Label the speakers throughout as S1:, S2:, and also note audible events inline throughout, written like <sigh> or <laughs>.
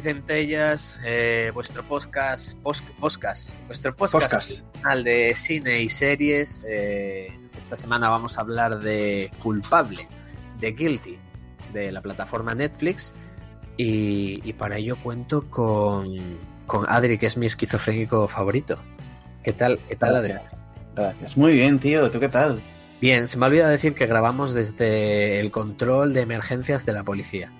S1: Centellas, eh, vuestro podcast, post- podcast, vuestro podcast,
S2: Podcast.
S1: al de cine y series. Eh, esta semana vamos a hablar de Culpable, de Guilty, de la plataforma Netflix. Y, y para ello cuento con, con Adri, que es mi esquizofrénico favorito. ¿Qué tal, qué tal Adri?
S2: Gracias. Gracias. Muy bien, tío. ¿Tú qué tal?
S1: Bien, se me olvida decir que grabamos desde el control de emergencias de la policía.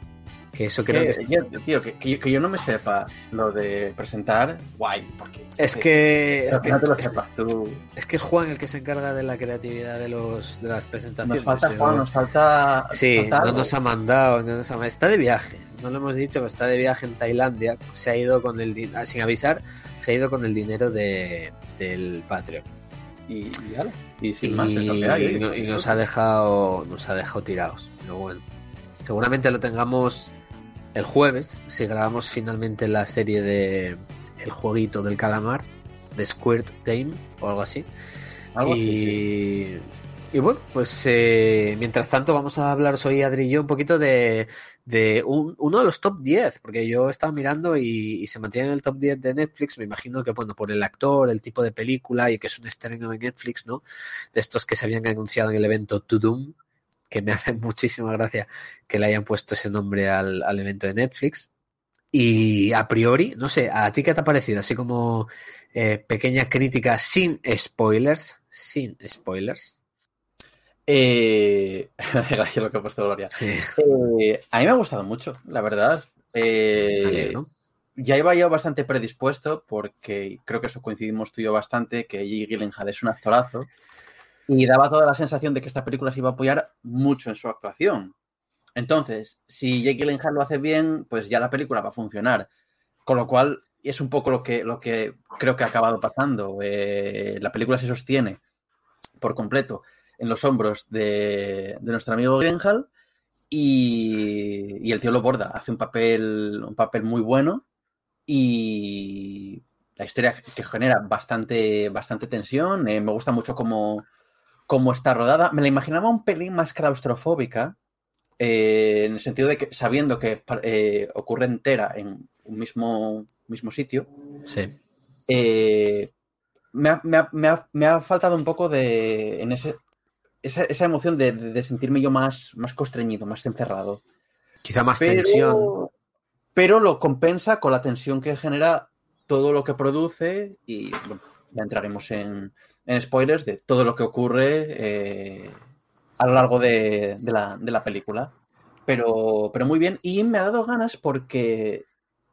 S1: Que eso creo que es
S2: yo- tío, que, que yo, que yo no me sepa lo de presentar, guay. Porque,
S1: Es que, es, que,
S2: no te lo
S1: es-
S2: sepas tú.
S1: es que es Juan el que se encarga de la creatividad de los de las presentaciones.
S2: Nos falta Juan, nos falta.
S1: Sí,
S2: falta
S1: no nos ha mandado, no nos ha- está de viaje. No lo hemos dicho, pero está de viaje en Tailandia. Se ha ido con el ah, sin avisar, se ha ido con el dinero de, del Patreon.
S2: Y, y, ala, y
S1: Y,
S2: sin más, que hay,
S1: y no- y nos ha dejado, nos ha dejado tirados. Pero bueno, seguramente lo tengamos el jueves si grabamos finalmente la serie de el jueguito del calamar de Squirt Game o algo así.
S2: Algo así,
S1: y,
S2: sí.
S1: y bueno, pues eh, mientras tanto vamos a hablar, soy Adri y yo, un poquito de, de un- uno de los top 10, porque yo estaba mirando y, y se mantiene en el top 10 de Netflix, me imagino que bueno, por el actor, el tipo de película y que es un estreno en Netflix, ¿no? De estos que se habían anunciado en el evento To Doom, que me <laughs> hace muchísima gracia que le hayan puesto ese nombre al, al evento de Netflix. Y a priori, no sé, ¿a ti qué te ha parecido? Así como eh, pequeña crítica sin spoilers, sin spoilers.
S2: Eh, <laughs> gracias lo que ha puesto Gloria. Eh, a mí me ha gustado mucho, la verdad. Eh, ya iba yo bastante predispuesto porque creo que eso coincidimos tú y yo bastante, que Jake Gyllenhaal es un actorazo y daba toda la sensación de que esta película se iba a apoyar mucho en su actuación. Entonces, si Jake Gyllenhaal lo hace bien, pues ya la película va a funcionar. Con lo cual, es un poco lo que, lo que creo que ha acabado pasando. Eh, la película se sostiene por completo en los hombros de, de nuestro amigo Gyllenhaal y, el tío lo borda, hace un papel, un papel muy bueno y la historia que genera bastante, bastante tensión. eh, me gusta mucho cómo, cómo está rodada. Me la imaginaba un pelín más claustrofóbica, eh, en el sentido de que sabiendo que eh, ocurre entera en un mismo, mismo sitio,
S1: Sí.
S2: eh, me, ha, me ha- me ha- me ha faltado un poco de en ese, esa, esa emoción de, de- de sentirme yo más, más constreñido, más encerrado.
S1: Quizá más
S2: Pero,
S1: tensión.
S2: pero lo compensa con la tensión que genera todo lo que produce y bueno, ya entraremos en, spoilers de todo lo que ocurre eh, a lo largo de, de la, de la película. Pero, pero muy bien y me ha dado ganas porque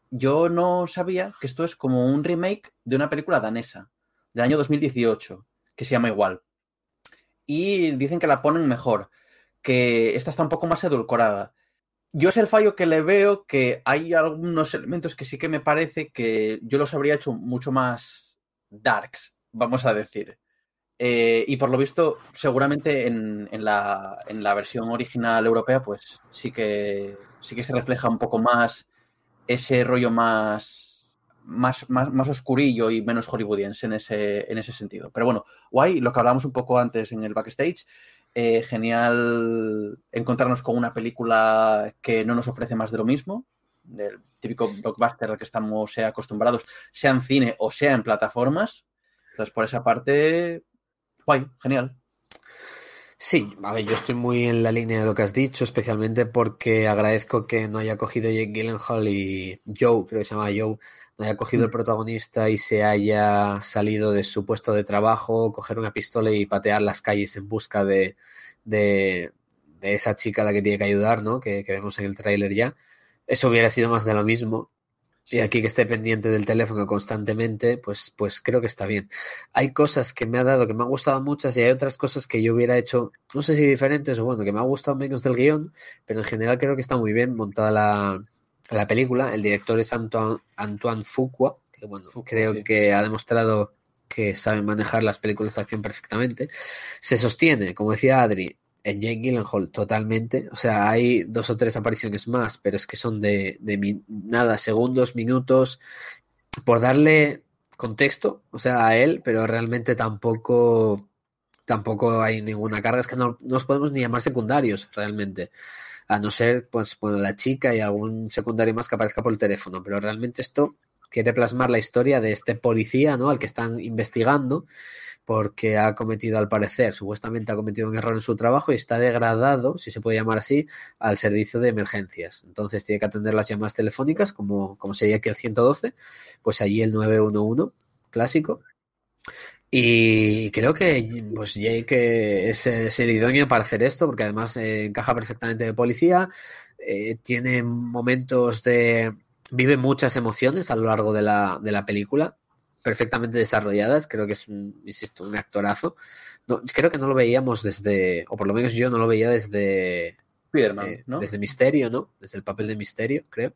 S2: yo no sabía que esto es como un remake de una película danesa del año 2018 que se llama igual. Y dicen que la ponen mejor, que esta está un poco más edulcorada. Yo es el fallo que le veo, que hay algunos elementos que sí que me parece que yo los habría hecho mucho más darks, vamos a decir. Eh, y por lo visto, seguramente en, en la, en la versión original europea, pues sí que, sí que se refleja un poco más ese rollo más, más, más, más oscurillo y menos hollywoodiense en ese, en ese sentido. Pero bueno, guay, lo que hablábamos un poco antes en el backstage, eh, genial encontrarnos con una película que no nos ofrece más de lo mismo, del típico blockbuster al que estamos sea acostumbrados, sea en cine o sea en plataformas. Entonces, por esa parte, guay, genial.
S1: Sí, a ver, yo estoy muy en la línea de lo que has dicho, especialmente porque agradezco que no haya cogido Jake Gyllenhaal y Joe, creo que se llama Joe, no haya cogido el protagonista y se haya salido de su puesto de trabajo, coger una pistola y patear las calles en busca de, de, de esa chica a la que tiene que ayudar, ¿no? Que, que vemos en el tráiler ya. Eso hubiera sido más de lo mismo. Y aquí que esté pendiente del teléfono constantemente, pues, pues creo que está bien. Hay cosas que me ha dado que me han gustado muchas y hay otras cosas que yo hubiera hecho, no sé si diferentes o bueno, que me ha gustado menos del guion, pero en general creo que está muy bien montada la, la película. El director es Antoine, Antoine Fuqua, que bueno, creo
S2: sí.
S1: que ha demostrado que sabe manejar las películas de acción perfectamente. Se sostiene, como decía Adri, en Jake Gyllenhaal totalmente. O sea, hay dos o tres apariciones más, pero es que son de, de nada, segundos, minutos, por darle contexto, o sea, a él, pero realmente tampoco, tampoco hay ninguna carga. Es que no, no nos podemos ni llamar secundarios, realmente. A no ser, pues, bueno, la chica y algún secundario más que aparezca por el teléfono. Pero realmente esto quiere plasmar la historia de este policía, ¿no? Al que están investigando porque ha cometido, al parecer, supuestamente ha cometido un error en su trabajo y está degradado, si se puede llamar así, al servicio de emergencias. Entonces tiene que atender las llamadas telefónicas, como, como sería aquí el 112, pues allí el 911 clásico. Y creo que pues Jake es, el idóneo para hacer esto, porque además eh, encaja perfectamente de policía, eh, tiene momentos de... vive muchas emociones a lo largo de la, de la película, perfectamente desarrolladas, creo que es un, insisto, un actorazo. No, creo que no lo veíamos desde, o por lo menos yo no lo veía desde,
S2: Spiderman,
S1: eh,
S2: ¿no?
S1: desde Misterio, ¿no? Desde el papel de Misterio, creo.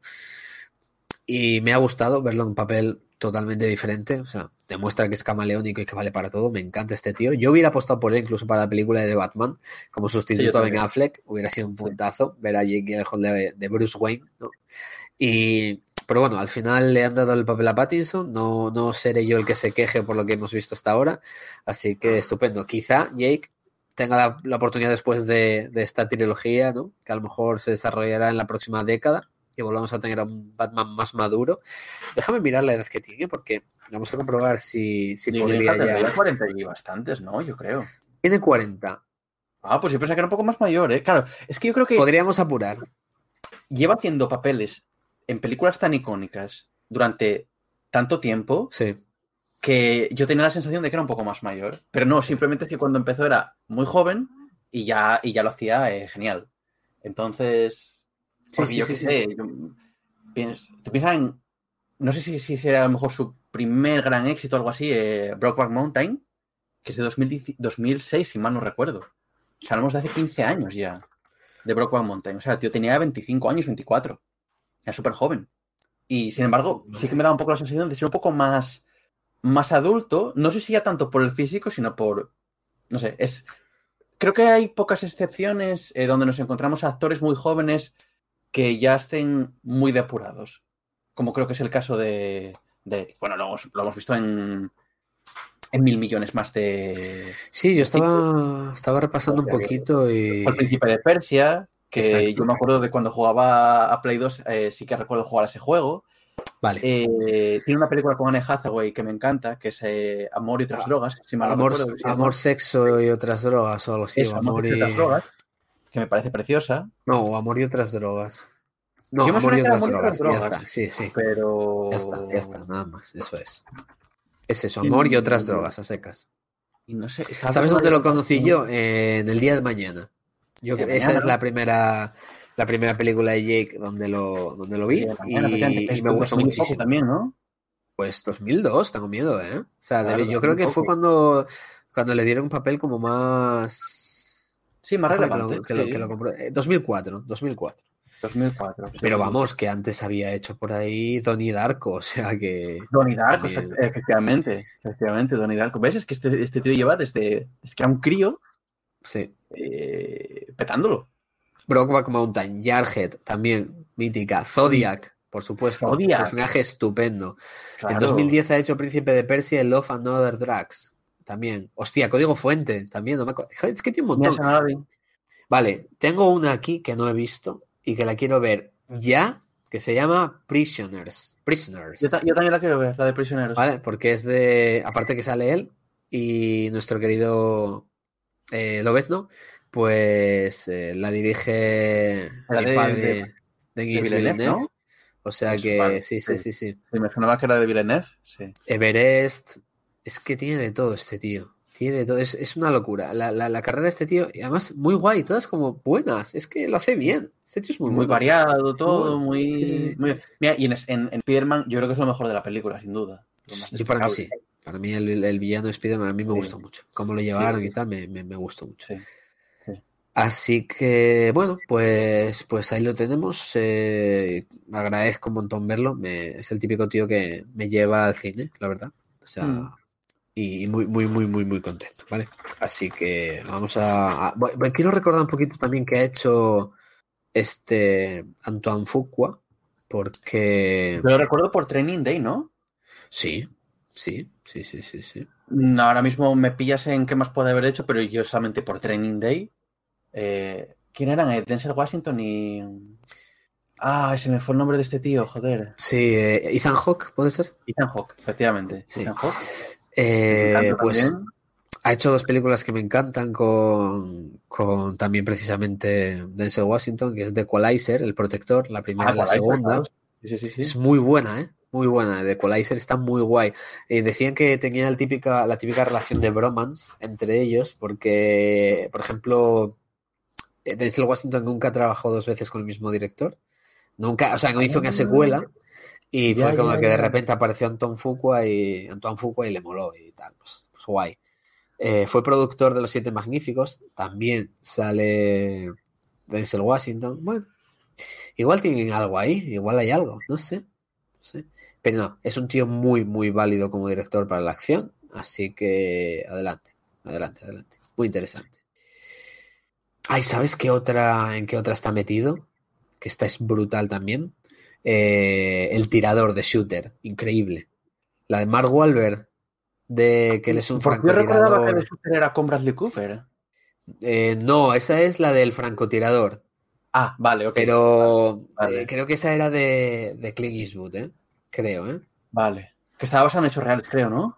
S1: Y me ha gustado verlo en un papel totalmente diferente. O sea, demuestra que es camaleónico y que vale para todo. Me encanta este tío. Yo hubiera apostado por él incluso para la película de The Batman, como
S2: Sí,
S1: sustituto a Ben. Affleck. Hubiera sido un puntazo ver a Jake Gyllenhaal de, de Bruce Wayne, ¿no? Y, pero bueno, al final le han dado el papel a Pattinson. No, no seré yo el que se queje por lo que hemos visto hasta ahora. Así que estupendo. Quizá Jake tenga la, la oportunidad después de, de esta trilogía, ¿no? Que a lo mejor se desarrollará en la próxima década y volvamos a tener a un Batman más maduro. Déjame mirar la edad que tiene porque vamos a comprobar si, si podría ya.
S2: tendría 40 y bastantes, ¿no? Yo creo.
S1: Tiene 40.
S2: Ah, pues yo pensaba que era un poco más mayor, ¿eh? Claro, es que yo creo que
S1: Podríamos apurar.
S2: lleva haciendo papeles en películas tan icónicas durante tanto tiempo
S1: Sí.
S2: que yo tenía la sensación de que era un poco más mayor. Pero no, simplemente es que cuando empezó era muy joven y ya, y ya lo hacía eh, genial. Entonces,
S1: Sí,
S2: yo qué sé, yo piensas en, no sé si, si será a lo mejor su primer gran éxito o algo así, eh, Brokeback Mountain, que es de 2010 2006, si mal no recuerdo. Hablamos de hace 15 años ya, de Brokeback Mountain. O sea, tío tenía 25 años, 24. Era súper joven. Y sin embargo, sí que me da un poco la sensación de ser un poco más, más adulto. No sé si ya tanto por el físico, sino por. No sé, es. Creo que hay pocas excepciones eh, donde nos encontramos a actores muy jóvenes que ya estén muy depurados. Como creo que es el caso de. de- bueno, lo hemos, lo hemos visto en. en mil millones más de.
S1: Sí, yo estaba, estaba repasando un poquito y.
S2: El Príncipe de Persia, que
S1: Exacto.
S2: yo me acuerdo de cuando jugaba a Play 2, eh, sí que recuerdo jugar a ese juego.
S1: Vale.
S2: Eh, tiene una película con Anne Hathaway que me encanta, que es eh, Amor y otras
S1: Ah,
S2: drogas. Si mal no
S1: Amor,
S2: recuerdo se
S1: amor, sexo y otras drogas o algo así.
S2: Eso, Amor,
S1: amor
S2: y otras drogas, que me parece preciosa,
S1: No, amor y otras drogas. No,
S2: Yo
S1: amor y otras
S2: Amor
S1: drogas. Ya está, sí, sí.
S2: pero...
S1: Ya está, ya está, nada más. Eso es. Es eso, amor y otras drogas a secas.
S2: Y no sé,
S1: ¿Sabes dónde lo conocí yo? Eh, en el día de mañana. Yo, creo- esa
S2: mañana,
S1: es
S2: ¿no?
S1: la primera, la primera película de Jake donde lo, donde lo vi
S2: mañana,
S1: y,
S2: es
S1: me gustó
S2: 2000 y poco
S1: muchísimo.
S2: también, ¿no?
S1: Pues 2002, tengo miedo, ¿eh? O sea,
S2: Claro,
S1: yo creo que
S2: 2000
S1: fue cuando, cuando le dieron un papel como más...
S2: Sí, más
S1: que
S2: relevante.
S1: lo- que lo-
S2: sí.
S1: que lo compro- eh, 2004, 2004.
S2: 2004. sí.
S1: Pero vamos, que antes había hecho por ahí Donnie Darko, <laughs> o sea que...
S2: Donnie Darko,
S1: También.
S2: efect- efectivamente. Efectivamente, Donnie Darko. ¿Ves? Es que este, este tío lleva desde, desde que era un crío
S1: Sí.
S2: eh, petándolo.
S1: Brokeback Mountain, Jarhead, también, mítica. Zodiac, por supuesto.
S2: Zodiac.
S1: Personaje estupendo. En
S2: Claro.
S1: 2010 ha hecho Príncipe de Persia y Love and Other Drugs. También. Hostia, Código Fuente, también. No me Es que tiene un montón. Vale, tengo una aquí que no he visto y que la quiero ver ya, que se llama Prisoners. Prisoners.
S2: Yo, ta- yo también la quiero ver, la de prisioneros.
S1: ¿Vale? Porque es de. Aparte que sale él y nuestro querido eh, Lobezno, pues eh, la dirige
S2: La
S1: mi
S2: de-
S1: padre
S2: de- de Villeneuve. ¿no?
S1: O sea que sí, sí,
S2: sí.
S1: sí, sí.
S2: Sí, me sonaba que era de Villeneuve. Sí.
S1: Everest. Es que tiene de todo este tío. Tiene de todo. Es, es una locura. La, la, la carrera de este tío, y además muy guay, todas como buenas. Es que lo hace bien. Este tío es muy,
S2: Muy,
S1: bueno.
S2: variado todo, muy...
S1: Sí, sí, sí.
S2: muy- Mira, y en, en, en Spider-Man yo creo que es lo mejor de la película, sin duda.
S1: Yo para mí sí. Para mí el, el villano de Spider-Man a mí me
S2: Sí.
S1: gustó mucho. Cómo lo llevaron
S2: sí,
S1: y tal, me, me, me gustó mucho.
S2: Sí.
S1: Así que, bueno, pues, pues ahí lo tenemos. Eh, agradezco un montón verlo. Me- es el típico tío que me lleva al cine, la verdad. O sea,
S2: Mm.
S1: y muy, muy, muy, muy, muy contento, ¿vale? Así que vamos a, a- bueno, quiero recordar un poquito también que ha hecho este Antoine Fuqua, porque
S2: Yo lo recuerdo por Training Day, ¿no?
S1: sí, sí, sí, sí, sí, sí.
S2: Mm, Ahora mismo me pillas en qué más puede haber hecho, pero yo solamente por Training Day. Eh, ¿Quién eran? Eh, Denzel Washington y. Ah, se me fue el nombre de este tío, joder.
S1: Sí, eh, Ethan Hawke, ¿puede ser?
S2: Ethan Hawke, efectivamente.
S1: Sí.
S2: Ethan Hawke.
S1: Pues
S2: también.
S1: ha hecho dos películas que me encantan con, con también precisamente Denzel Washington, que es The Equalizer, El Protector, la primera
S2: Ah,
S1: y la segunda.
S2: claro. Sí, sí, sí. sí.
S1: Es muy buena, ¿eh? Muy buena. The Equalizer está muy guay. Eh, decían que tenía el típica, la típica relación de bromance entre ellos, porque, por ejemplo, Denzel Washington nunca trabajó dos veces con el mismo director. Nunca, o sea, no hizo una
S2: Ah.
S1: secuela. Y
S2: Ya,
S1: fue como
S2: ya,
S1: que de repente apareció Anton Fuqua y Antoine Fuqua y le moló y tal. Pues, pues guay. Eh, fue productor de Los Siete Magníficos. También sale Denzel Washington. Bueno, igual tienen algo ahí. Igual hay algo. No sé. No sé. Pero no, es un tío muy, muy válido como director para la acción. Así que adelante. Adelante, adelante. Muy interesante. Ay, ¿sabes qué otra, en qué otra está metido? Que esta es brutal también. Eh, el tirador de Shooter, increíble. La de Mark Wahlberg, de que él es un
S2: Porque yo recordaba que
S1: francotirador.
S2: Super era con Bradley Cooper.
S1: Eh, no, esa es la del francotirador.
S2: Ah, vale, ok.
S1: Pero
S2: Vale.
S1: eh, creo que esa era de, de Clint Eastwood, ¿eh? Creo, ¿eh?
S2: Vale. Que estaba basado en hechos reales, creo, ¿no?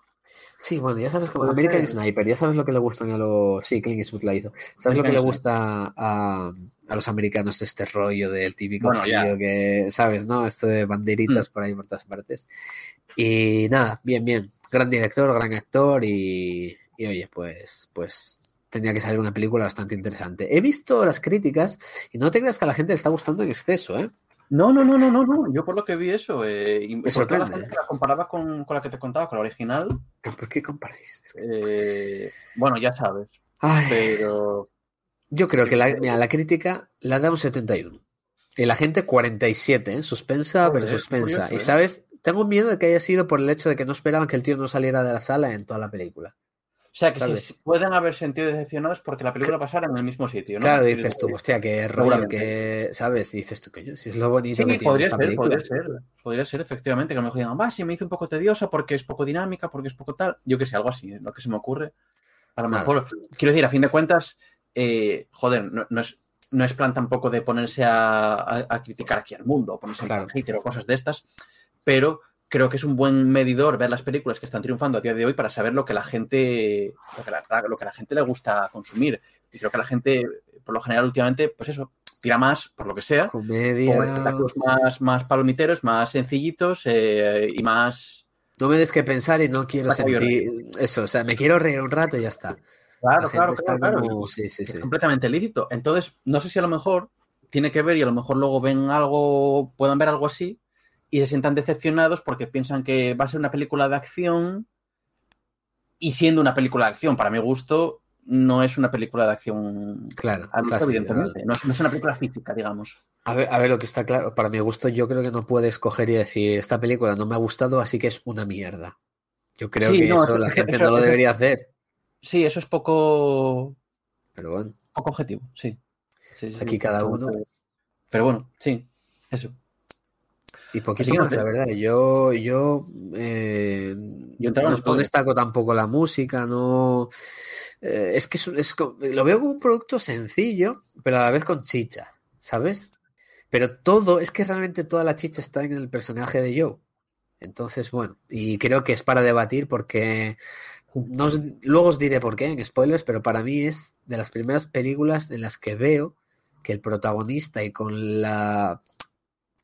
S1: Sí, bueno, ya sabes cómo.
S2: Puede
S1: American
S2: ser.
S1: Sniper, ya sabes lo que le gustan a los. Sí, Clint Eastwood la hizo. ¿Sabes lo que le gusta a, a los americanos de este rollo del típico
S2: Bueno,
S1: tío
S2: ya.
S1: que, ¿sabes, no? Esto de banderitas por ahí por todas partes. Y nada, bien, bien. Gran director, gran actor y, y oye, pues, pues tenía que salir una película bastante interesante. He visto las críticas y no te creas que a la gente le está gustando en exceso, ¿eh?
S2: No, no, no, no, no, no. Yo por lo que vi eso, eh, y
S1: Me
S2: sobre todo la gente que la comparaba con, con la que te contaba, con la original,
S1: ¿Por qué comparáis?
S2: Eh, bueno, ya sabes,
S1: Ay,
S2: pero
S1: yo creo que la, mira, la crítica la da un 71. Y la gente 47, ¿eh? Suspensa, pero suspensa.
S2: curioso,
S1: y
S2: ¿eh?
S1: sabes, tengo miedo de que haya sido por el hecho de que no esperaban que el tío no saliera de la sala en toda la película.
S2: O sea que si pueden haber sentido decepcionados porque la película pasara en el mismo sitio, ¿no?
S1: Claro, dices tú, hostia, qué rollo, que, ¿sabes? Dices tú, coño, si es lo bonito
S2: Sí,
S1: que tiene
S2: podría
S1: esta
S2: ser,
S1: película.
S2: podría ser, podría ser efectivamente que a lo mejor digan, va, sí, me hizo un poco tediosa porque es poco dinámica, porque es poco tal, yo que sé, algo así, lo que se me ocurre. A lo mejor, quiero decir, a fin de cuentas, eh, joder, no, no es, no es plan tampoco de ponerse a, a- a criticar aquí al mundo, o ponerse
S1: Claro.
S2: en hater o cosas de estas, pero creo que es un buen medidor ver las películas que están triunfando a día de hoy para saber lo que la gente, lo que la, lo que la gente le gusta consumir. Y creo que la gente, por lo general, últimamente, pues eso, tira más, por lo que sea,
S1: Comedia.
S2: espectáculos más, más palomiteros, más sencillitos eh, y más.
S1: No me des que pensar y no quiero sentir eso. O sea, me quiero reír un rato y ya está.
S2: Claro,
S1: La
S2: claro, claro, claro.
S1: como- Sí, sí,
S2: es
S1: sí.
S2: completamente lícito. Entonces, no sé si a lo mejor tiene que ver y a lo mejor luego ven algo, puedan ver algo así y se sientan decepcionados porque piensan que va a ser una película de acción y siendo una película de acción, para mi gusto, no es una película de acción.
S1: Claro,
S2: evidentemente, no es, no es una película física, digamos.
S1: A ver, a ver, lo que está claro, para mi gusto, yo creo que no puedes coger y decir, esta película no me ha gustado, así que es una mierda. Yo creo
S2: Sí,
S1: que
S2: no,
S1: eso la gente
S2: eso-
S1: no lo
S2: eso-
S1: debería hacer.
S2: Sí, eso es poco,
S1: Pero bueno,
S2: poco objetivo, sí. Sí, sí, sí.
S1: Aquí cada uno.
S2: Pero bueno, sí, eso.
S1: Y más,
S2: sé.
S1: la verdad. Yo, yo, eh,
S2: Yo
S1: no, destaco tampoco la música, no. eh, es que es, es lo veo como un producto sencillo, pero a la vez con chicha, ¿sabes? Pero todo, es que realmente toda la chicha está en el personaje de Joe. Entonces, bueno, y creo que es para debatir porque no os- luego os diré por qué en spoilers, pero para mí es de las primeras películas en las que veo que el protagonista y con la,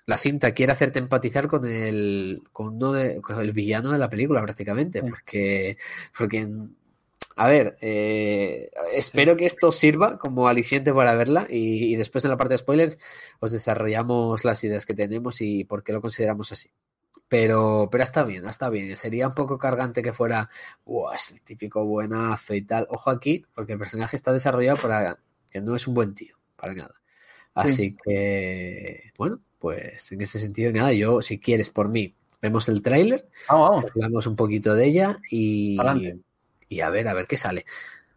S1: la cinta quiere hacerte empatizar con el, con uno de, con el villano de la película prácticamente,
S2: Sí.
S1: porque, porque a ver, eh, espero que esto sirva como aliciente para verla y, y después en la parte de spoilers os desarrollamos las ideas que tenemos y por qué lo consideramos así. Pero, pero está bien, está bien. Sería un poco cargante que fuera, "Buah, es el típico buenazo y tal. Ojo aquí, porque el personaje está desarrollado para que no es un buen tío, para nada. Así que, bueno, pues en ese sentido, nada, yo, si quieres por mí, vemos el tráiler,
S2: vamos.
S1: hablamos un poquito de ella y,
S2: Adelante.
S1: y a ver, a ver qué sale.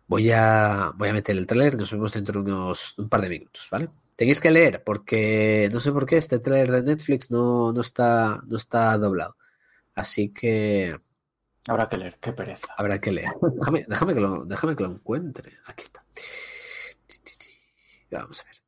S1: Voy a, voy a meter el tráiler, nos vemos dentro de unos un par de minutos, ¿vale? Tenéis que leer porque no sé por qué este tráiler de Netflix no, no está, no está doblado. Así que
S2: Habrá que leer, qué pereza.
S1: habrá que leer. Déjame, déjame que lo, déjame que lo encuentre. Aquí está. Vamos a ver.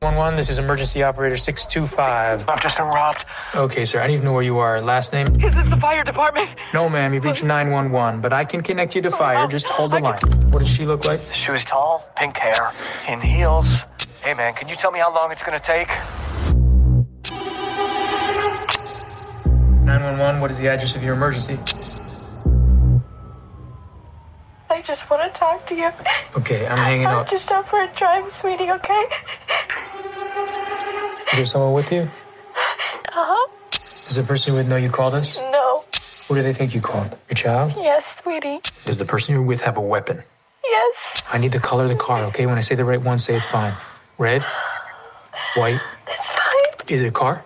S1: Compartir archivo.
S3: 111, this is emergency operator 625.
S4: I've just been robbed.
S3: Okay, sir, I don't even know where you are. Last name?
S4: Is this the fire department?
S3: No, ma'am, you've reached 911, but I can connect you to oh, fire. Just hold the line. What does she look like?
S4: She was tall, pink hair, in heels. Hey man, can you tell me how long it's gonna take?
S3: 911, what is the address of your emergency?
S5: I just want to talk to you.
S3: Okay, I'm hanging
S5: I'm
S3: up.
S5: just up for a drive, sweetie, okay?
S3: Is there someone with you?
S5: Uh-huh.
S3: Does the person you with know you called us?
S5: No.
S3: Who do they think you called? Your child?
S5: Yes, sweetie.
S3: Does the person you're with have a weapon?
S5: Yes.
S3: I need the color of the car, okay? When I say the right one, say it's fine. Red? White?
S5: It's fine.
S3: Is it a car?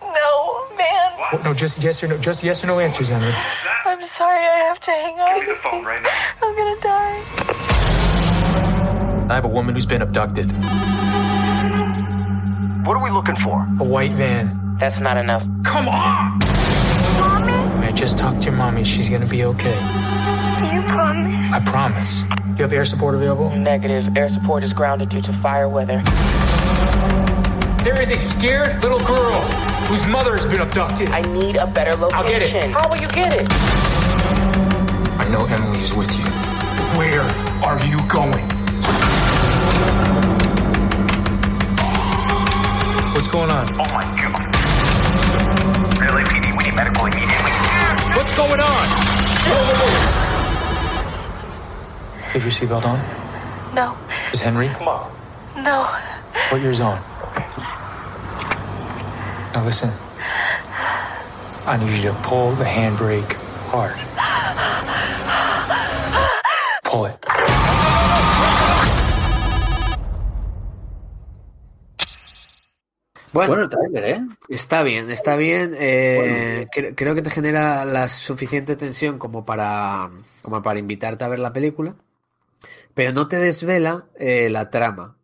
S5: No, man.
S3: Oh, no, just yes or no. Just yes or no answers, Emily.
S5: I'm sorry I have to hang up.
S4: Give me the phone right now.
S5: I'm gonna die.
S3: I have a woman who's been abducted.
S4: What are we looking for?
S3: A white van.
S6: That's not enough.
S3: Come on! Mommy? I just talked to your mommy. She's gonna be okay.
S5: You promise?
S3: I promise. Do you have air support available?
S6: Negative. Air support is grounded due to fire weather.
S3: There is a scared little girl whose mother has been abducted.
S6: I need a better location.
S3: I'll get it.
S6: How will you get it?
S3: I know Emily is with you. Where are you going? Going on?
S4: Oh my god. LAPD, we need medical immediately.
S3: What's going on? Have your seatbelt on?
S5: No.
S3: Is Henry?
S4: Come on.
S5: No.
S3: Put yours on. Now listen. I need you to pull the handbrake hard. Pull it.
S1: Bueno,
S2: Bueno, el tráiler, ¿eh?
S1: Está bien, está bien. eh, cre- creo que te genera la suficiente tensión como para, como para invitarte a ver la película, pero no te desvela eh, la trama.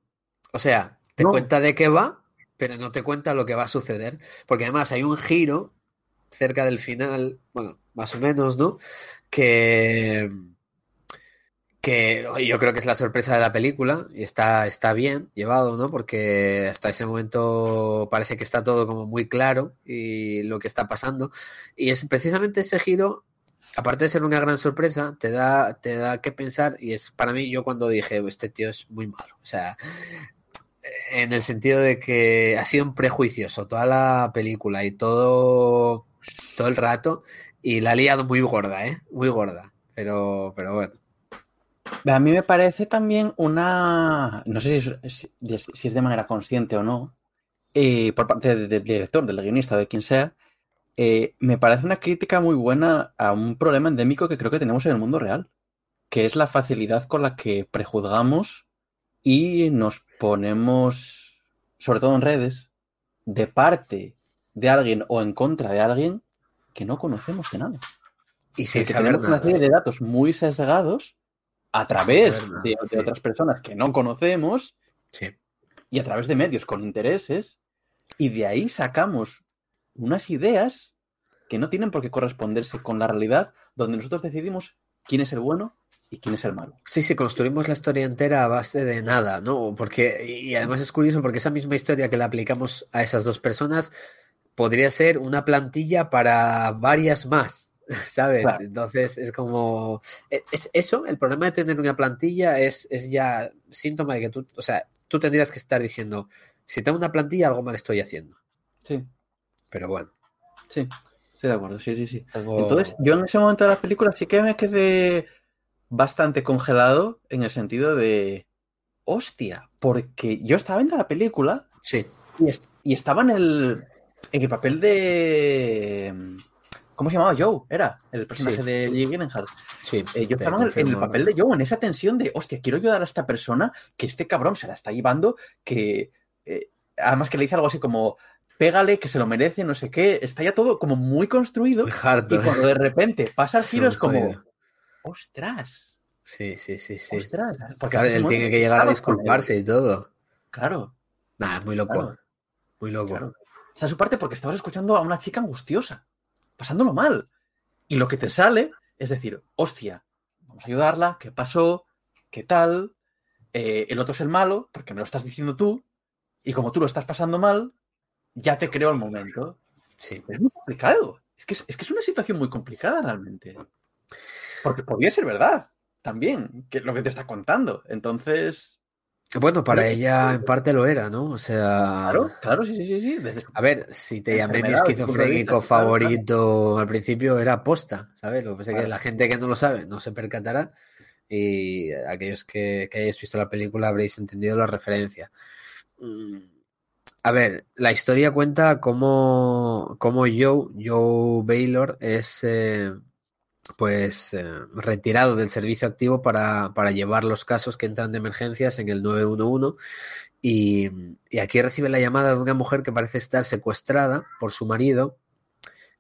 S1: O sea, te
S2: No.
S1: cuenta de qué va, pero no te cuenta lo que va a suceder. Porque además hay un giro cerca del final, bueno, más o menos, ¿no? Que, que yo creo que es la sorpresa de la película y está, está bien llevado, ¿no? Porque hasta ese momento parece que está todo como muy claro y lo que está pasando. Y es precisamente ese giro, aparte de ser una gran sorpresa, te da, te da que pensar y es para mí yo cuando dije, este tío es muy malo. O sea, en el sentido de que ha sido un prejuicioso toda la película y todo, todo el rato y la ha liado muy gorda, ¿eh? Muy gorda. Pero, pero bueno.
S2: A mí me parece también una. No sé si es, si- si es de manera consciente o no, eh, por parte de- del director, del guionista, de quien sea, eh, me parece una crítica muy buena a un problema endémico que creo que tenemos en el mundo real, que es la facilidad con la que prejuzgamos y nos ponemos, sobre todo en redes, de parte de alguien o en contra de alguien que no conocemos de nada.
S1: Y sin
S2: que
S1: saber
S2: tenemos una serie de datos muy sesgados a través de, de
S1: sí.
S2: otras personas que no conocemos
S1: Sí.
S2: y a través de medios con intereses y de ahí sacamos unas ideas que no tienen por qué corresponderse con la realidad donde nosotros decidimos quién es el bueno y quién es el malo.
S1: Sí, sí, construimos la historia entera a base de nada, ¿no? Porque, y además es curioso porque esa misma historia que le aplicamos a esas dos personas podría ser una plantilla para varias más, <laughs> ¿sabes?
S2: Claro.
S1: Entonces es como, e- es eso, el problema de tener una plantilla es, es ya síntoma de que tú, o sea, tú tendrías que estar diciendo, si tengo una plantilla, algo mal estoy haciendo.
S2: Sí,
S1: Pero bueno,
S2: sí, estoy de acuerdo, sí, sí, sí.
S1: tengo...
S2: Entonces, yo en ese momento de la película sí que me quedé bastante congelado en el sentido de, hostia, porque yo estaba viendo la película
S1: Sí,
S2: y, est- y estaba en el, en el papel de... ¿Cómo se llamaba? Joe, era el personaje
S1: Sí.
S2: de Lee Gyllenhaal.
S1: sí.
S2: Eh, yo estaba en el, en el
S1: confirmo.
S2: papel de Joe, en esa tensión de, hostia, quiero ayudar a esta persona, que este cabrón se la está llevando, que... eh, además que le dice algo así como, pégale, que se lo merece, no sé qué. Está ya todo como muy construido.
S1: Muy harto,
S2: y
S1: ¿eh?
S2: cuando de repente pasa el giro es como, ostras,
S1: Sí, sí, sí, sí.
S2: ostras. Porque
S1: Claro, él tiene que llegar a disculparse y todo.
S2: Claro,
S1: Nada, es muy loco.
S2: Claro.
S1: Muy loco.
S2: claro. Está su parte porque estabas escuchando a una chica angustiosa, pasándolo mal. Y lo que te sale es decir, hostia, vamos a ayudarla, ¿qué pasó? ¿Qué tal? Eh, el otro es el malo, porque me lo estás diciendo tú, y como tú lo estás pasando mal, ya te creo al momento.
S1: Sí.
S2: Es muy complicado. Es que es, es que es una situación muy complicada realmente. Porque podría ser verdad también, que lo que te está contando. Entonces,
S1: Bueno, para
S2: que-
S1: ella en parte lo era, ¿no? O sea,
S2: claro, claro, sí, sí, sí, sí. Desde
S1: a ver, si te llamé mi esquizofrénico
S2: claro,
S1: favorito al principio era posta, ¿sabes? Lo que pasa es que
S2: Claro.
S1: la gente que no lo sabe no se percatará y aquellos que, que hayáis visto la película habréis entendido la referencia. Mm, A ver, la historia cuenta cómo, cómo Joe, Joe Baylor es eh, pues eh, retirado del servicio activo para, para llevar los casos que entran de emergencias en el 911 y, y aquí recibe la llamada de una mujer que parece estar secuestrada por su marido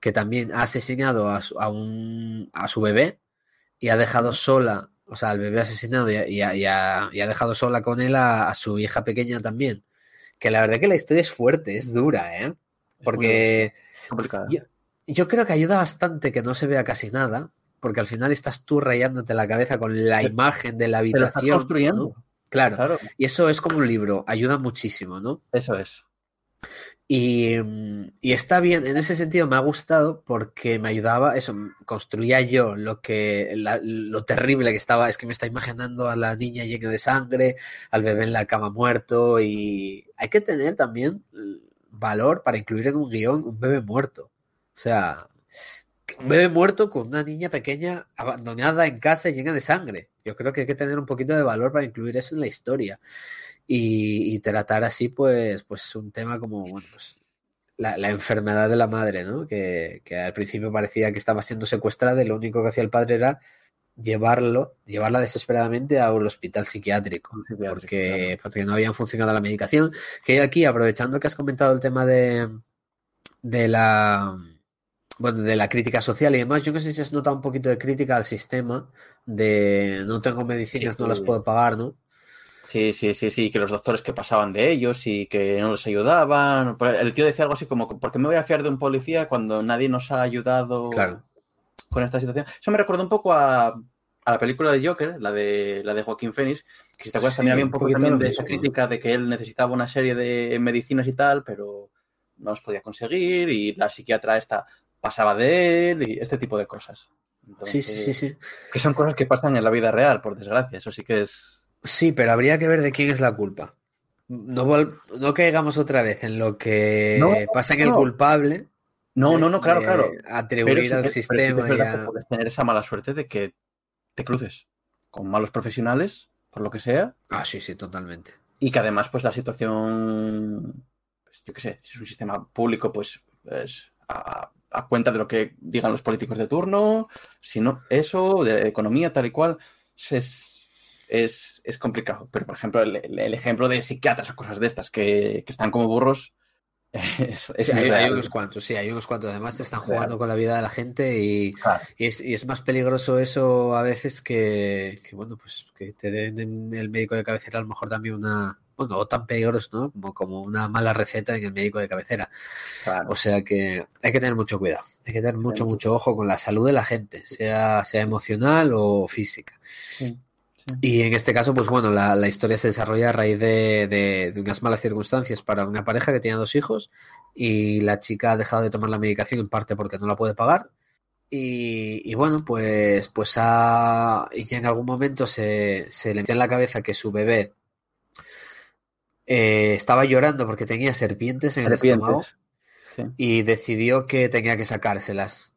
S1: que también ha asesinado a su, a un, a su bebé y ha dejado sola, o sea, al bebé asesinado y, ha- y y ha, y ha dejado sola con él a, su hija pequeña también. Que la verdad que la historia es fuerte, es dura, ¿eh? Porque yo, yo creo que ayuda bastante que no se vea casi nada, porque al final estás tú rayándote la cabeza con la imagen de la
S2: lo estás
S1: habitación.
S2: construyendo.
S1: ¿no? Claro,
S2: Claro,
S1: y eso es como un libro, ayuda muchísimo, ¿no?
S2: eso es.
S1: Y, mm, y está bien, en ese sentido me ha gustado porque me ayudaba, eso, m- construía yo lo que, la- lo terrible que estaba, es que me está imaginando a la niña llena de sangre, al bebé en la cama muerto y hay que tener también mm, valor para incluir en un guion un bebé muerto. O sea, un bebé muerto con una niña pequeña abandonada en casa y llena de sangre. Yo creo que hay que tener un poquito de valor para incluir eso en la historia y, y tratar así, pues, pues un tema como, bueno, pues la, la enfermedad de la madre, ¿no? Que, que al principio parecía que estaba siendo secuestrada y lo único que hacía el padre era llevarlo, llevarla desesperadamente a un hospital psiquiátrico,
S2: psiquiátrico,
S1: porque, porque no habían funcionado la medicación. Que aquí, aprovechando que has comentado el tema de, de la bueno, de la crítica social y demás, yo no sé si has notado un poquito de crítica al sistema de no tengo medicinas,
S2: Sí,
S1: no las puedo pagar, ¿no?
S2: Sí, sí, sí, sí, que los doctores que pasaban de ellos y que no les ayudaban. El tío decía algo así como, ¿por qué me voy a fiar de un policía cuando nadie nos ha ayudado
S1: Claro.
S2: con esta situación? Eso me recuerda un poco a, a la película de Joker, la de, la de Joaquín Phoenix, que si te acuerdas
S1: Sí,
S2: también había un poco también de esa crítica de que él necesitaba una serie de medicinas y tal, pero no las podía conseguir y la psiquiatra esta pasaba de él y este tipo de cosas.
S1: Sí, sí, sí, sí.
S2: Que son cosas que pasan en la vida real, por desgracia. Eso sí que es...
S1: Sí, pero habría que ver de quién es la culpa. No, vol- no caigamos otra vez en lo que
S2: No,
S1: pasa en el
S2: no.
S1: culpable.
S2: No,
S1: de-
S2: no, no, claro, claro.
S1: Atribuir al
S2: pero sí
S1: sistema
S2: es
S1: y
S2: verdad
S1: a-
S2: que puedes tener esa mala suerte de que te cruces con malos profesionales, por lo que sea,
S1: Ah, sí, sí, totalmente.
S2: y que además, pues la situación, pues, yo qué sé, si es un sistema público, pues es a, a cuenta de lo que digan los políticos de turno, si no, eso, de economía, tal y cual, es, es, es complicado. Pero, por ejemplo, el, ejemplo de psiquiatras o cosas de estas que, que están como burros, <laughs> es, es
S1: Sí, hay, unos cuantos, sí, hay unos cuantos. Además te están
S2: Real.
S1: jugando con la vida de la gente y,
S2: Claro.
S1: y es, y es más peligroso eso a veces que, que, bueno, pues que te den en el médico de cabecera a lo mejor también una, bueno, o tan peligroso, ¿no? Como, como una mala receta en el médico de cabecera.
S2: Claro.
S1: O sea que hay que tener mucho cuidado, hay que tener mucho,
S2: mucho
S1: ojo con la salud de la gente, sea, sea emocional o física.
S2: Sí.
S1: Y en este caso, pues bueno, la, la historia se desarrolla a raíz de, de- de unas malas circunstancias para una pareja que tenía dos hijos y la chica ha dejado de tomar la medicación en parte porque no la puede pagar. Y, y bueno, pues, pues ha, y en algún momento se, se le metió en la cabeza que su bebé eh, estaba llorando porque tenía serpientes en el estómago.
S2: Sí.
S1: y decidió que tenía que sacárselas.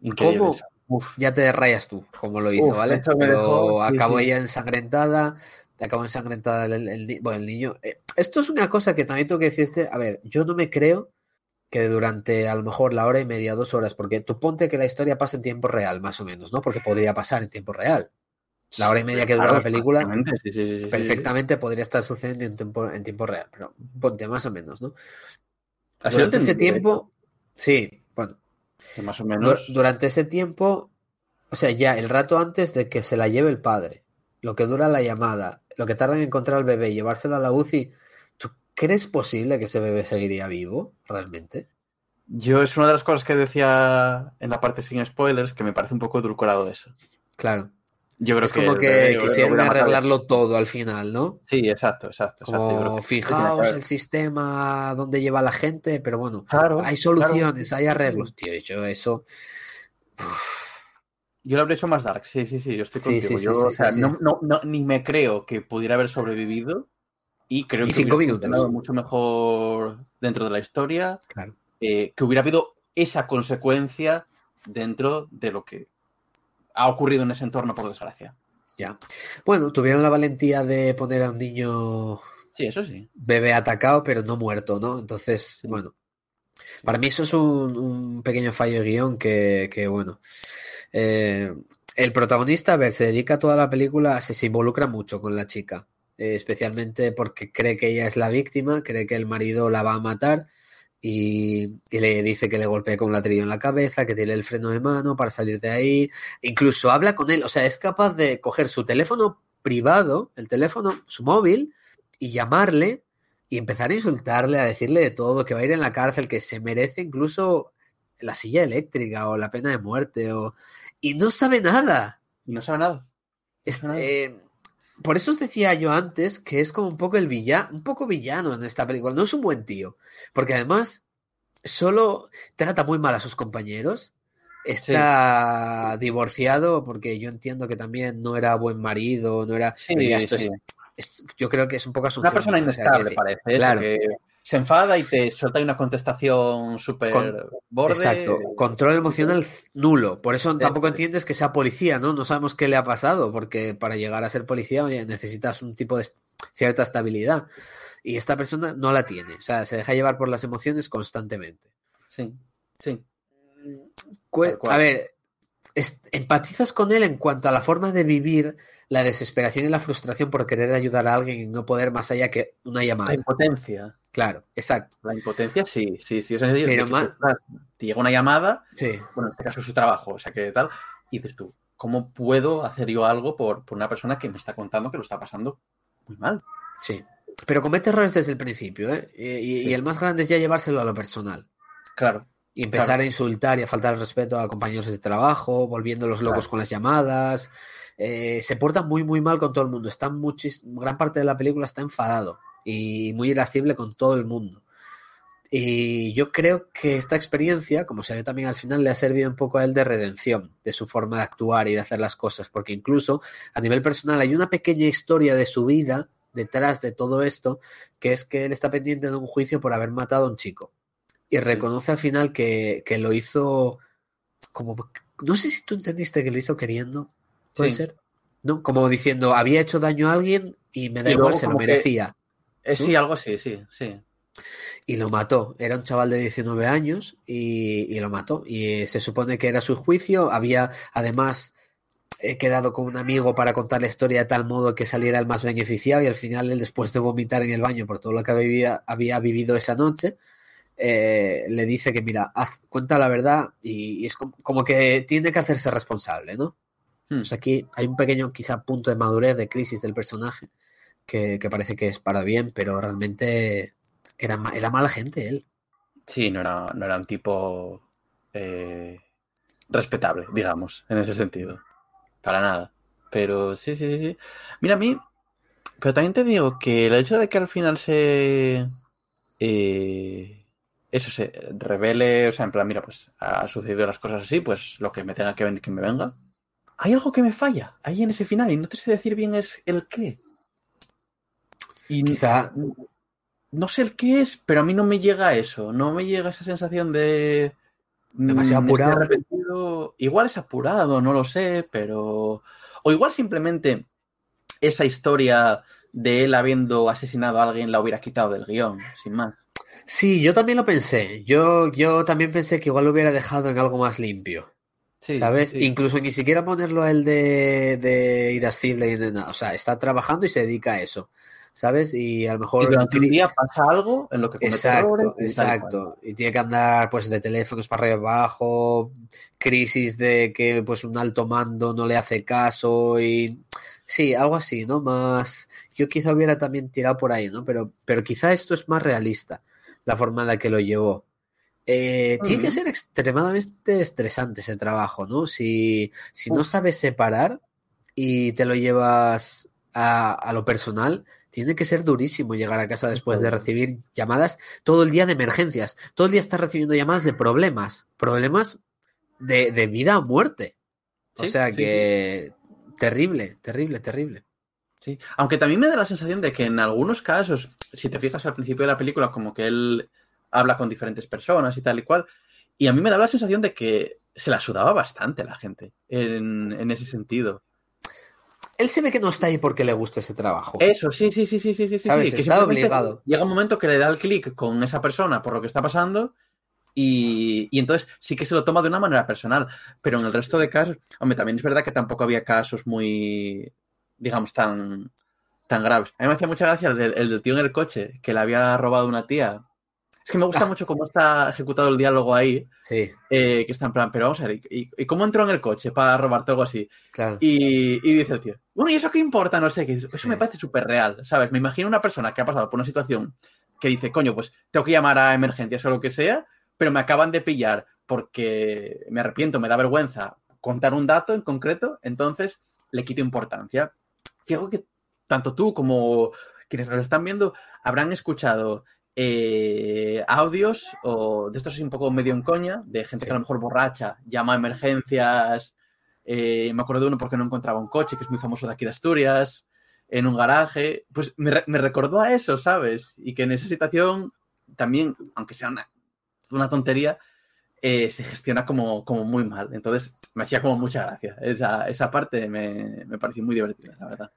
S2: Increíble
S1: ¿Cómo?
S2: Uf.
S1: Ya te rayas tú, como lo hizo,
S2: Uf,
S1: ¿vale? Pero
S2: dejó-
S1: acabó
S2: sí.
S1: ella ensangrentada, acabó ensangrentada el, bueno, el niño. Eh, esto es una cosa que también tengo que decirte, a ver, yo no me creo que durante a lo mejor la hora y media, dos horas, porque tú ponte que la historia pasa en tiempo real, más o menos, ¿no? Porque podría pasar en tiempo real. La hora y media que dura
S2: Claro,
S1: la película,
S2: perfectamente, sí, sí, sí,
S1: podría estar sucediendo en tiempo, en tiempo real, pero ponte más o menos, ¿no?
S2: Así
S1: durante ese tiempo, sí, bueno,
S2: más o menos.
S1: durante ese tiempo, o sea, ya el rato antes de que se la lleve el padre, lo que dura la llamada, lo que tarda en encontrar al bebé y llevárselo a la UCI, ¿tú crees posible que ese bebé seguiría vivo realmente?
S2: Yo es una de las cosas que decía en la parte sin spoilers que me parece un poco edulcorado eso.
S1: Claro.
S2: Yo creo
S1: Es como que
S2: bebé lo
S1: quisieron arreglarlo todo al final, ¿no?
S2: Sí, exacto, exacto. exacto. Yo creo
S1: Como
S2: que-
S1: fijaos el sistema donde lleva la gente, pero bueno,
S2: Claro,
S1: hay soluciones,
S2: claro.
S1: hay arreglos. Tío, yo eso.
S2: Yo lo habría hecho más dark, sí, sí, sí, yo estoy contigo.
S1: sí,
S2: yo,
S1: sí,
S2: o sea,
S1: sí,
S2: No,
S1: sí.
S2: no, no, ni me creo que pudiera haber sobrevivido y creo
S1: Y
S2: que
S1: cinco
S2: hubiera
S1: minutos.
S2: mucho mejor dentro de la historia,
S1: Claro.
S2: eh, que hubiera habido esa consecuencia dentro de lo que ha ocurrido en ese entorno, por desgracia.
S1: Ya. Bueno, tuvieron la valentía de poner a un niño
S2: Sí, eso sí.
S1: bebé atacado, pero no muerto, ¿no? Entonces, bueno. Para mí eso es un, un pequeño fallo de guion que, que, bueno. eh, el protagonista, a ver, se dedica toda la película, se, se involucra mucho con la chica, eh, especialmente porque cree que ella es la víctima, cree que el marido la va a matar y, y le dice que le golpee con un ladrillo en la cabeza, que tire el freno de mano para salir de ahí. Incluso habla con él, o sea, es capaz de coger su teléfono privado, el teléfono, su móvil, y llamarle y empezar a insultarle, a decirle de todo, que va a ir en la cárcel, que se merece incluso la silla eléctrica o la pena de muerte, o... y no sabe nada.
S2: Y no sabe nada.
S1: Es-
S2: Nada.
S1: eh, por eso os decía yo antes que es como un poco el villano, un poco villano en esta película. No es un buen tío, porque además solo trata muy mal a sus compañeros. Está divorciado porque yo entiendo que también no era buen marido, no era.
S2: Sí,
S1: esto es-
S2: sí.
S1: es- yo creo que es un poco
S2: Una
S1: asunción
S2: persona
S1: o sea,
S2: inestable, parece.
S1: claro.
S2: Se enfada y te suelta una contestación súper
S1: Con-
S2: borde.
S1: Exacto, control emocional nulo. Por eso tampoco entiendes que sea policía, ¿no? No sabemos qué le ha pasado, porque para llegar a ser policía oye, necesitas un tipo de cierta estabilidad. Y esta persona no la tiene, o sea, se deja llevar por las emociones constantemente.
S2: Sí, sí.
S1: A ver, empatizas con él en cuanto a la forma de vivir la desesperación y la frustración por querer ayudar a alguien y no poder más allá que una
S2: La
S1: llamada.
S2: impotencia.
S1: Claro, exacto.
S2: La impotencia, sí, sí, sí. O sea,
S1: Pero ma-
S2: te llega una llamada,
S1: Sí.
S2: bueno, en este caso es su trabajo, o sea, que tal, y dices tú, ¿cómo puedo hacer yo algo por, por una persona que me está contando que lo está pasando muy mal?
S1: Sí. Pero comete errores desde el principio, ¿eh? Y, y-
S2: Sí.
S1: y el más grande es ya llevárselo a lo personal.
S2: Claro.
S1: Y empezar
S2: Claro.
S1: a insultar y a faltar el respeto a compañeros de trabajo, volviéndolos locos
S2: Claro.
S1: con las llamadas. Eh, se porta muy, muy mal con todo el mundo. Está muchis- gran parte de la película está enfadado y muy irascible con todo el mundo. Y yo creo que esta experiencia, como se ve también al final, le ha servido un poco a él de redención de su forma de actuar y de hacer las cosas, porque incluso a nivel personal hay una pequeña historia de su vida detrás de todo esto, que es que él está pendiente de un juicio por haber matado a un chico. Y reconoce al final que, que lo hizo como... No sé si tú entendiste que lo hizo queriendo, ¿puede
S2: Sí.
S1: ser? ¿No? Como diciendo, había hecho daño a alguien y me da
S2: Y
S1: igual, se lo
S2: que-
S1: merecía.
S2: Eh, sí, algo así, sí, sí.
S1: Y lo mató. Era un chaval de 19 años y, y lo mató. Y eh, se supone que era su juicio. Había además he quedado con un amigo para contar la historia de tal modo que saliera el más beneficiado y al final él después de vomitar en el baño por todo lo que había, había vivido esa noche, eh, le dice que mira, haz, cuenta la verdad y, y es como, como que tiene que hacerse responsable, ¿no?
S2: Hmm.
S1: Pues aquí hay un pequeño quizá punto de madurez, de crisis del personaje que, parece que es para bien, pero realmente era, era mala gente él.
S2: Sí, no era, no era un tipo eh, respetable, digamos, en ese sentido. Para nada. Pero sí, sí, sí, sí. Mira, a mí. Pero también te digo que el hecho de que al final se. eh, eso se revele, o sea, en plan, mira, pues ha sucedido las cosas así, pues lo que me tenga que venir, que me venga. Hay algo que me falla ahí en ese final y no te sé decir bien es el qué. Y
S1: Quizá
S2: no sé el qué es, pero a mí no me llega eso, no me llega esa sensación de
S1: Demasiado
S2: mm, estoy
S1: apurado.
S2: arrepentido. Igual es apurado, no lo sé, pero o igual simplemente esa historia de él habiendo asesinado a alguien la hubiera quitado del guion, sin más.
S1: Sí, yo también lo pensé. Yo, yo también pensé que igual lo hubiera dejado en algo más limpio.
S2: Sí,
S1: ¿Sabes?
S2: sí.
S1: Incluso ni siquiera ponerlo a él de, de irascible y de nada. O sea, está trabajando y se dedica a eso. ¿Sabes? Y a lo mejor...
S2: Y durante un día pasa algo en lo que
S1: Exacto,
S2: errores y
S1: exacto. Y tiene que andar pues de teléfonos para arriba y abajo, crisis de que pues un alto mando no le hace caso y sí, algo así, ¿no? Más yo quizá hubiera también tirado por ahí, ¿no? Pero pero quizá esto es más realista, la forma en la que lo llevó. Eh, tiene que ser extremadamente estresante ese trabajo, ¿no? Si, si no sabes separar y te lo llevas a, a lo personal, tiene que ser durísimo llegar a casa después de recibir llamadas todo el día de emergencias. Todo el día estás recibiendo llamadas de problemas, problemas de, de vida o muerte. O
S2: Sí,
S1: sea
S2: sí,
S1: que terrible, terrible, terrible.
S2: Sí. Aunque también me da la sensación de que en algunos casos, si te fijas al principio de la película, como que él habla con diferentes personas y tal y cual, y a mí me da la sensación de que se la sudaba bastante la gente en, en ese sentido.
S1: Él se ve que no está ahí porque le gusta ese trabajo.
S2: Eso, sí, sí, sí, sí, sí, sí, sí.
S1: ¿Sabes?
S2: sí, que
S1: Está obligado.
S2: Llega un momento que le da el clic con esa persona por lo que está pasando y, y entonces sí que se lo toma de una manera personal. Pero en el resto de casos, hombre, también es verdad que tampoco había casos muy, digamos, tan, tan graves. A mí me hacía mucha gracia el el del tío en el coche que le había robado una tía. Es que me gusta mucho cómo está ejecutado el diálogo ahí,
S1: Sí,
S2: eh, que está en plan, pero vamos a ver, ¿y, y cómo entró en el coche para robarte algo así?
S1: claro.
S2: Y, y dice el tío, bueno, ¿y eso qué importa? No sé, que eso
S1: Sí.
S2: me parece súper real, ¿sabes? Me imagino una persona que ha pasado por una situación que dice, coño, pues tengo que llamar a emergencias o lo que sea, pero me acaban de pillar porque me arrepiento, me da vergüenza contar un dato en concreto, entonces le quito importancia. Fijo que tanto tú como quienes lo están viendo habrán escuchado eh, audios o de estos así un poco medio en coña, de gente que a lo mejor borracha llama a emergencias. eh, me acuerdo de uno porque no encontraba un coche, que es muy famoso de aquí de Asturias, en un garaje. Pues me, re- me recordó a eso, ¿sabes? Y que en esa situación también, aunque sea una, una tontería, eh, se gestiona como, como muy mal. Entonces me hacía como mucha gracia. Esa, esa parte me, me pareció muy divertida, la verdad.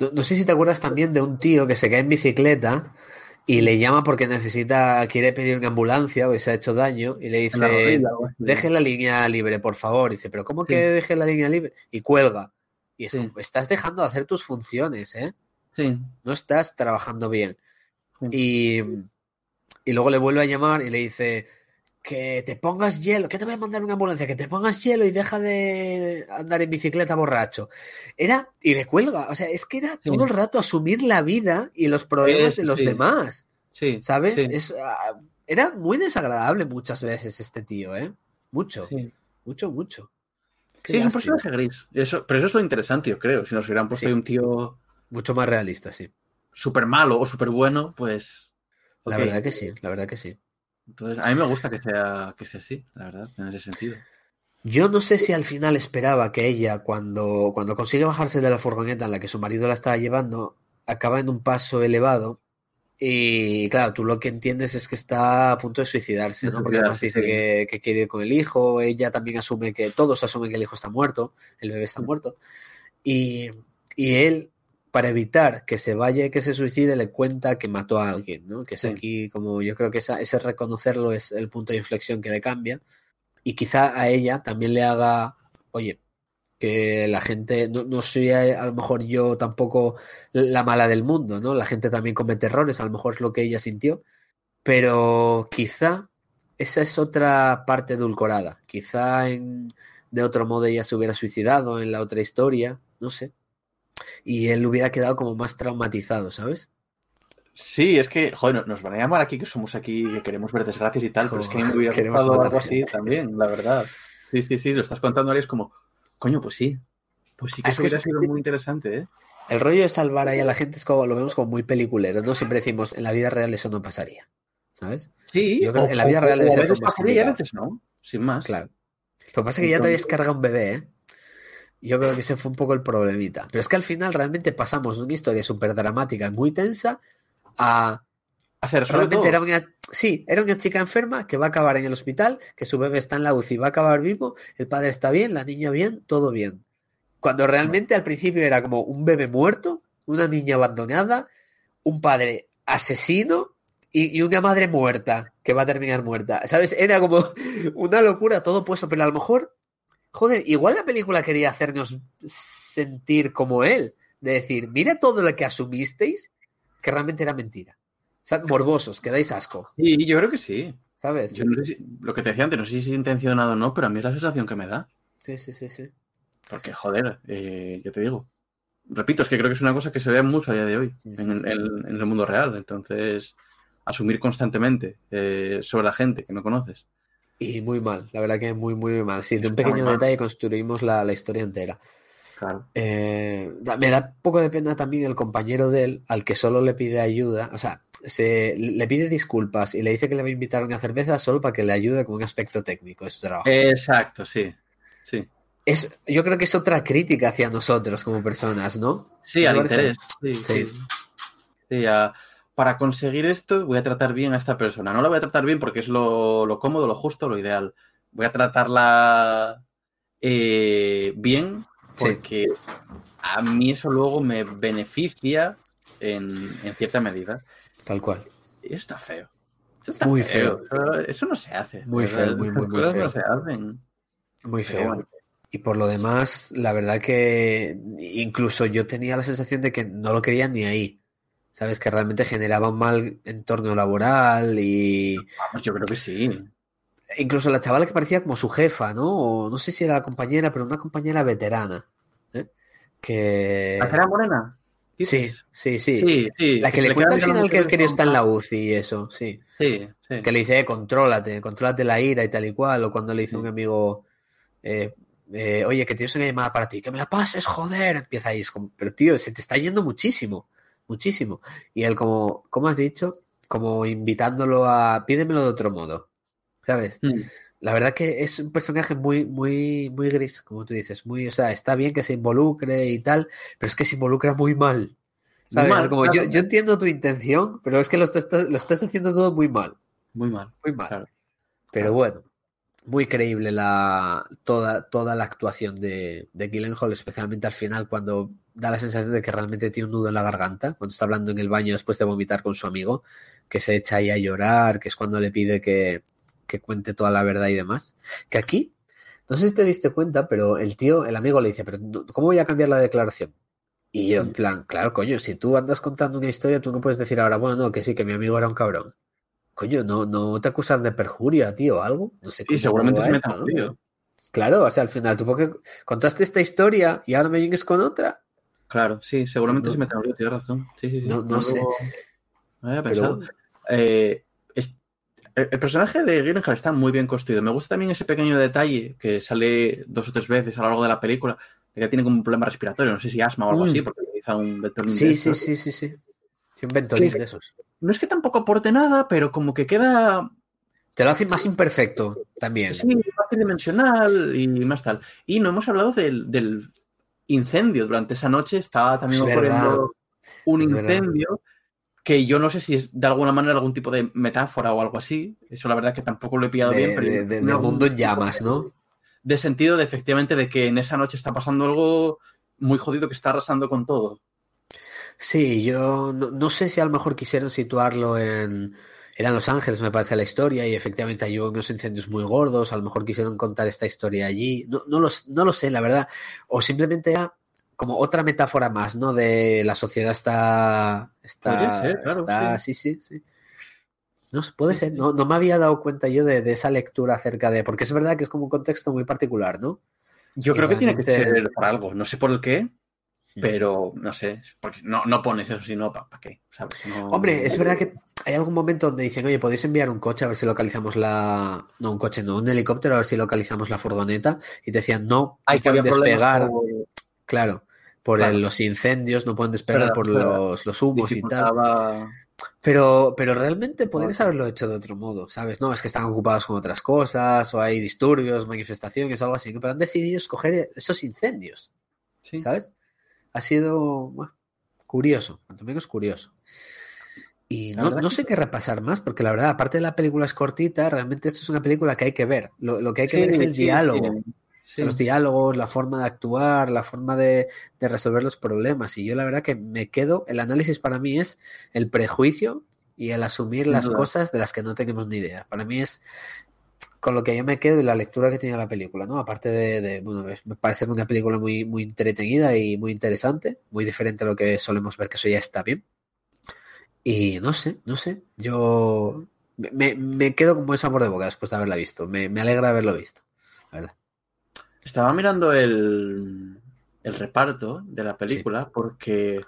S1: No, no sé si te acuerdas también de un tío que se cae en bicicleta y le llama porque necesita, quiere pedir una ambulancia o se ha hecho daño y le dice,
S2: rodilla,
S1: deje la línea libre, por favor. Y dice, pero ¿cómo que
S2: Sí.
S1: deje la línea libre? Y cuelga. Y es
S2: Sí.
S1: como, estás dejando de hacer tus funciones, ¿eh?
S2: Sí,
S1: No estás trabajando bien.
S2: Sí.
S1: Y, y luego le vuelve a llamar y le dice que te pongas hielo, que te voy a mandar una ambulancia, que te pongas hielo y deja de andar en bicicleta borracho. Era, y le cuelga, o sea, es que era
S2: Sí.
S1: todo el rato asumir la vida y los problemas de los
S2: sí.
S1: demás,
S2: sí.
S1: ¿sabes?
S2: Sí,
S1: Es, ah, era muy desagradable muchas veces este tío, ¿eh? Mucho, mucho, mucho. Qué
S2: Sí, es un personaje gris. Eso, pero eso es lo interesante, yo creo. Si nos hubieran puesto ahí un tío
S1: Mucho más realista, sí.
S2: súper malo o súper bueno, pues.
S1: La verdad que sí, la verdad que sí.
S2: Entonces, a mí me gusta que sea, que sea así, la verdad, en ese sentido.
S1: Yo no sé si al final esperaba que ella, cuando, cuando consigue bajarse de la furgoneta en la que su marido la estaba llevando, acaba en un paso elevado. Y claro, tú lo que entiendes es que está a punto de suicidarse, ¿no? Porque además dice que quiere ir con el hijo, ella también asume que, todos asumen que el hijo está muerto, el bebé está
S2: Mm.
S1: muerto. Y, y él, para evitar que se vaya y que se suicide, le cuenta que mató a alguien, ¿no? Que es
S2: Sí.
S1: aquí como yo creo que esa, ese reconocerlo es el punto de inflexión que le cambia. Y quizá a ella también le haga, oye, que la gente, no, no soy a, a lo mejor yo tampoco la mala del mundo, ¿no? La gente también comete errores, a lo mejor es lo que ella sintió, pero quizá esa es otra parte edulcorada. Quizá en, de otro modo ella se hubiera suicidado en la otra historia, no sé. Y él hubiera quedado como más traumatizado, ¿sabes?
S2: Sí, es que, joder, nos van a llamar aquí que somos aquí, que queremos ver desgracias y tal, pero es que a mí me hubiera gustado algo así
S1: gente.
S2: también, la verdad. Sí, sí, sí, lo estás contando ahora y es como, coño, pues sí. Pues sí que
S1: es que
S2: hubiera sido muy interesante, ¿eh?
S1: El rollo de salvar ahí a la gente es como, lo vemos como muy peliculero, ¿no? Siempre decimos, en la vida real eso no pasaría, ¿sabes?
S2: Sí,
S1: Yo creo
S2: o-
S1: que en la vida real debe ser como más
S2: pasaría y a veces no, sin más.
S1: Claro. Lo que pasa es que ya te habías cargado un bebé, ¿eh? Yo creo que ese fue un poco el problemita. Pero es que al final realmente pasamos de una historia súper dramática, muy tensa, a
S2: sobre
S1: realmente era una, sí, era una chica enferma que va a acabar en el hospital, que su bebé está en la UCI, va a acabar vivo, el padre está bien, la niña bien, todo bien. Cuando realmente al principio era como un bebé muerto, una niña abandonada, un padre asesino y, y una madre muerta, que va a terminar muerta. ¿Sabes? Era como <laughs> una locura todo puesto, pero a lo mejor, joder, igual la película quería hacernos sentir como él, de decir, mira todo lo que asumisteis, que realmente era mentira. O sea, morbosos, que dais asco,
S2: Sí, yo creo que sí.
S1: ¿sabes?
S2: Yo no sé si- lo que te decía antes, no sé si es intencionado o no, pero a mí es la sensación que me da.
S1: Sí, sí, sí, sí.
S2: Porque, joder, eh, ya te digo. Repito, es que creo que es una cosa que se ve mucho a día de hoy en, el- en- en el mundo real. Entonces, asumir constantemente eh, sobre la gente que no conoces.
S1: Y muy mal, la verdad que muy, muy mal. Sí, de un
S2: muy
S1: pequeño detalle construimos la, la historia entera.
S2: Claro.
S1: Eh, me da un poco de pena también el compañero de él, al que solo le pide ayuda, o sea, se, le pide disculpas y le dice que le va a invitar a una cerveza solo para que le ayude con un aspecto técnico de su trabajo.
S2: Exacto, sí. Sí,
S1: Es, yo creo que es otra crítica hacia nosotros como personas, ¿no?
S2: sí
S1: ¿No
S2: al
S1: parece?
S2: interés. Sí,
S1: Sí.
S2: sí. Sí, a- para conseguir esto voy a tratar bien a esta persona. No la voy a tratar bien porque es lo, lo cómodo, lo justo, lo ideal. Voy a tratarla eh, bien
S1: Sí.
S2: porque a mí eso luego me beneficia en, en cierta medida.
S1: Tal cual.
S2: Y eso está feo. Eso está
S1: Muy
S2: Eso, eso no se hace.
S1: Muy feo, muy, muy, muy
S2: cosas
S1: feo.
S2: No se hacen.
S1: Muy feo.
S2: bueno.
S1: Y por lo demás, la verdad que incluso yo tenía la sensación de que no lo querían ni ahí. ¿Sabes? Que realmente generaba un mal entorno laboral y
S2: Vamos, yo creo que sí.
S1: incluso la chavala que parecía como su jefa, ¿no? O no sé si era la compañera, pero una compañera veterana. ¿eh? Que...
S2: ¿La que era morena?
S1: Sí, sí, sí.
S2: sí, sí.
S1: La que le cuenta al final que el
S2: mucho
S1: querido está en la UCI y eso, sí.
S2: Sí, sí.
S1: Que le dice, eh, contrólate, contrólate la ira y tal y cual. O cuando le dice a un
S2: Sí.
S1: amigo, eh, eh, oye, que tienes una llamada para ti, que me la pases, joder. Empieza ahí, es como, pero tío, se te está yendo muchísimo, muchísimo. Y él como, ¿cómo has dicho? Como invitándolo a, pídemelo de otro modo, ¿sabes?
S2: Mm.
S1: La verdad que es un personaje muy, muy, muy gris, como tú dices, muy, o sea, está bien que se involucre y tal, pero es que se involucra muy mal. ¿Sabes?
S2: mal,
S1: como,
S2: claro.
S1: yo, yo entiendo tu intención, pero es que lo estás, lo estás haciendo todo muy mal,
S2: Muy mal.
S1: muy mal.
S2: Claro.
S1: Pero bueno, muy creíble la, toda, toda la actuación de, de Gyllenhaal, especialmente al final, cuando da la sensación de que realmente tiene un nudo en la garganta, cuando está hablando en el baño después de vomitar con su amigo, que se echa ahí a llorar, que es cuando le pide que, que cuente toda la verdad y demás. Que aquí, no sé si te diste cuenta, pero el tío, el amigo le dice, pero ¿cómo voy a cambiar la declaración? Y yo, en plan, claro, coño, si tú andas contando una historia, tú no puedes decir ahora, bueno, no, que sí, que mi amigo era un cabrón. Coño, no, no te acusan de perjuria, tío, o algo. No sé cómo
S2: seguramente se
S1: esto,
S2: mete
S1: ¿no? Claro, o sea, al final, tú porque contaste esta historia y ahora me vienes con otra.
S2: Claro, sí, seguramente
S1: No-
S2: se mete un lío, tienes razón. Sí, sí, sí.
S1: No- no sé.
S2: no había
S1: Pero
S2: pensado. Eh, es- el, el personaje de Gyllenhaal está muy bien construido. Me gusta también ese pequeño detalle que sale dos o tres veces a lo largo de la película, de que tiene como un problema respiratorio, no sé si asma o algo
S1: Mm.
S2: así, porque utiliza un Ventolin de
S1: sí, sí, sí, sí, sí. Sí, un ventolín
S2: ¿Qué?
S1: de esos.
S2: No es que tampoco aporte nada, pero como que queda
S1: Te lo hacen más imperfecto también.
S2: Sí, más tridimensional y más tal. Y no hemos hablado del, del incendio. Durante esa noche estaba también
S1: Es
S2: ocurriendo
S1: verdad.
S2: un
S1: Es verdad.
S2: incendio que yo no sé si es de alguna manera algún tipo de metáfora o algo así. Eso la verdad que tampoco lo he pillado
S1: De-
S2: bien, pero
S1: de- de- del mundo en llamas, ¿no?
S2: De sentido de efectivamente de que en esa noche está pasando algo muy jodido que está arrasando con todo.
S1: Sí, yo no, no sé si a lo mejor quisieron situarlo en... Eran Los Ángeles, me parece la historia, y efectivamente hay unos incendios muy gordos, a lo mejor quisieron contar esta historia allí. No, no, lo, no lo sé, la verdad. O simplemente era como otra metáfora más, ¿no? De la sociedad está... está,
S2: ser, claro,
S1: está-
S2: sí.
S1: sí, sí, sí. No puede
S2: Sí,
S1: ser.
S2: sí.
S1: No, no me había dado cuenta yo de, de esa lectura acerca de... Porque es verdad que es como un contexto muy particular, ¿no?
S2: Yo creo que tiene que ser por algo. No sé por el qué,
S1: Sí.
S2: Pero no sé. Porque no, no pones eso, sino ¿para qué? ¿Sabes? No-
S1: Hombre, es verdad que hay algún momento donde dicen, oye, podéis enviar un coche a ver si localizamos la... No, un coche, no, un helicóptero a ver si localizamos la furgoneta. Y te decían, no,
S2: Hay
S1: no
S2: que
S1: pueden despegar.
S2: por-
S1: Claro, por
S2: Claro.
S1: el- los incendios, no pueden despegar por los, los humos y tal. Pero, pero realmente podrías haberlo hecho de otro modo, ¿sabes? No, es que están ocupados con otras cosas, o hay disturbios, manifestaciones, algo así. Pero han decidido escoger esos incendios,
S2: Sí.
S1: ¿sabes? Ha sido bueno, curioso, cuanto menos curioso. Y no, sé qué repasar más, porque la verdad, aparte de la película es cortita, realmente esto es una película que hay que ver. Lo, lo que hay que
S2: Sí,
S1: ver es el
S2: sí,
S1: diálogo.
S2: sí.
S1: Los diálogos, la forma de actuar, la forma de, de resolver los problemas. Y yo la verdad que me quedo, el análisis para mí es el prejuicio y el asumir las cosas de las que no tenemos ni idea. Para mí es con lo que yo me quedo y la lectura que tiene la película, ¿no? Aparte de, de, bueno, me parece una película muy, muy entretenida y muy interesante, muy diferente a lo que solemos ver, que eso ya está bien. Y no sé, no sé. Yo me, me quedo con buen sabor de boca después de haberla visto. Me, me alegra haberlo visto. La verdad.
S2: Estaba mirando el, el reparto de la película porque.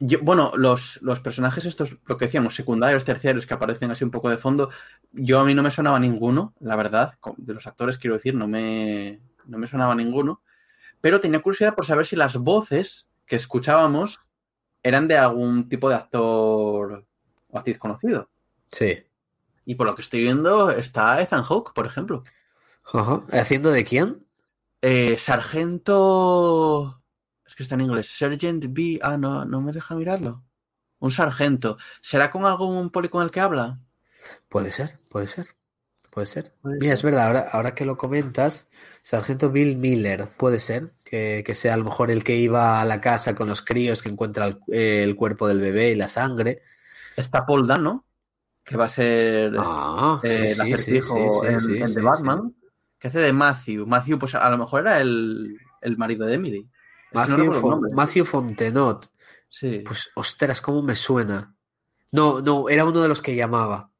S2: Yo, bueno, los, los personajes estos, lo que decíamos, secundarios, terciarios, que aparecen así un poco de fondo, yo a mí no me sonaba ninguno, la verdad, de los actores quiero decir, no me, no me sonaba ninguno, pero tenía curiosidad por saber si las voces que escuchábamos eran de algún tipo de actor o actriz conocido.
S1: Sí.
S2: Y por lo que estoy viendo está Ethan Hawke, por ejemplo.
S1: Ajá. ¿Haciendo de quién?
S2: Eh, sargento. Es que está en inglés. Sergeant B. Ah, no, no me deja mirarlo. Un sargento. ¿Será con algún poli con el que habla?
S1: Puede ser, puede ser. Puede ser.
S2: Puede
S1: Mira,
S2: ser.
S1: es verdad, ahora, ahora que lo comentas, Sargento Bill Miller, puede ser que, que sea a lo mejor el que iba a la casa con los críos, que encuentra el, el cuerpo del bebé y la sangre.
S2: Está Paul Dano, que va a ser
S1: Ah,
S2: eh, el
S1: sí, sí, sí,
S2: acertijo
S1: sí,
S2: en, en The. Batman, que hace de Matthew. Matthew, pues a lo mejor era el, el marido de Emily. No
S1: Matthew, Fon-. Matthew Fontenot.
S2: Sí.
S1: Pues, ostras, cómo me suena. No, no, era uno de los que llamaba.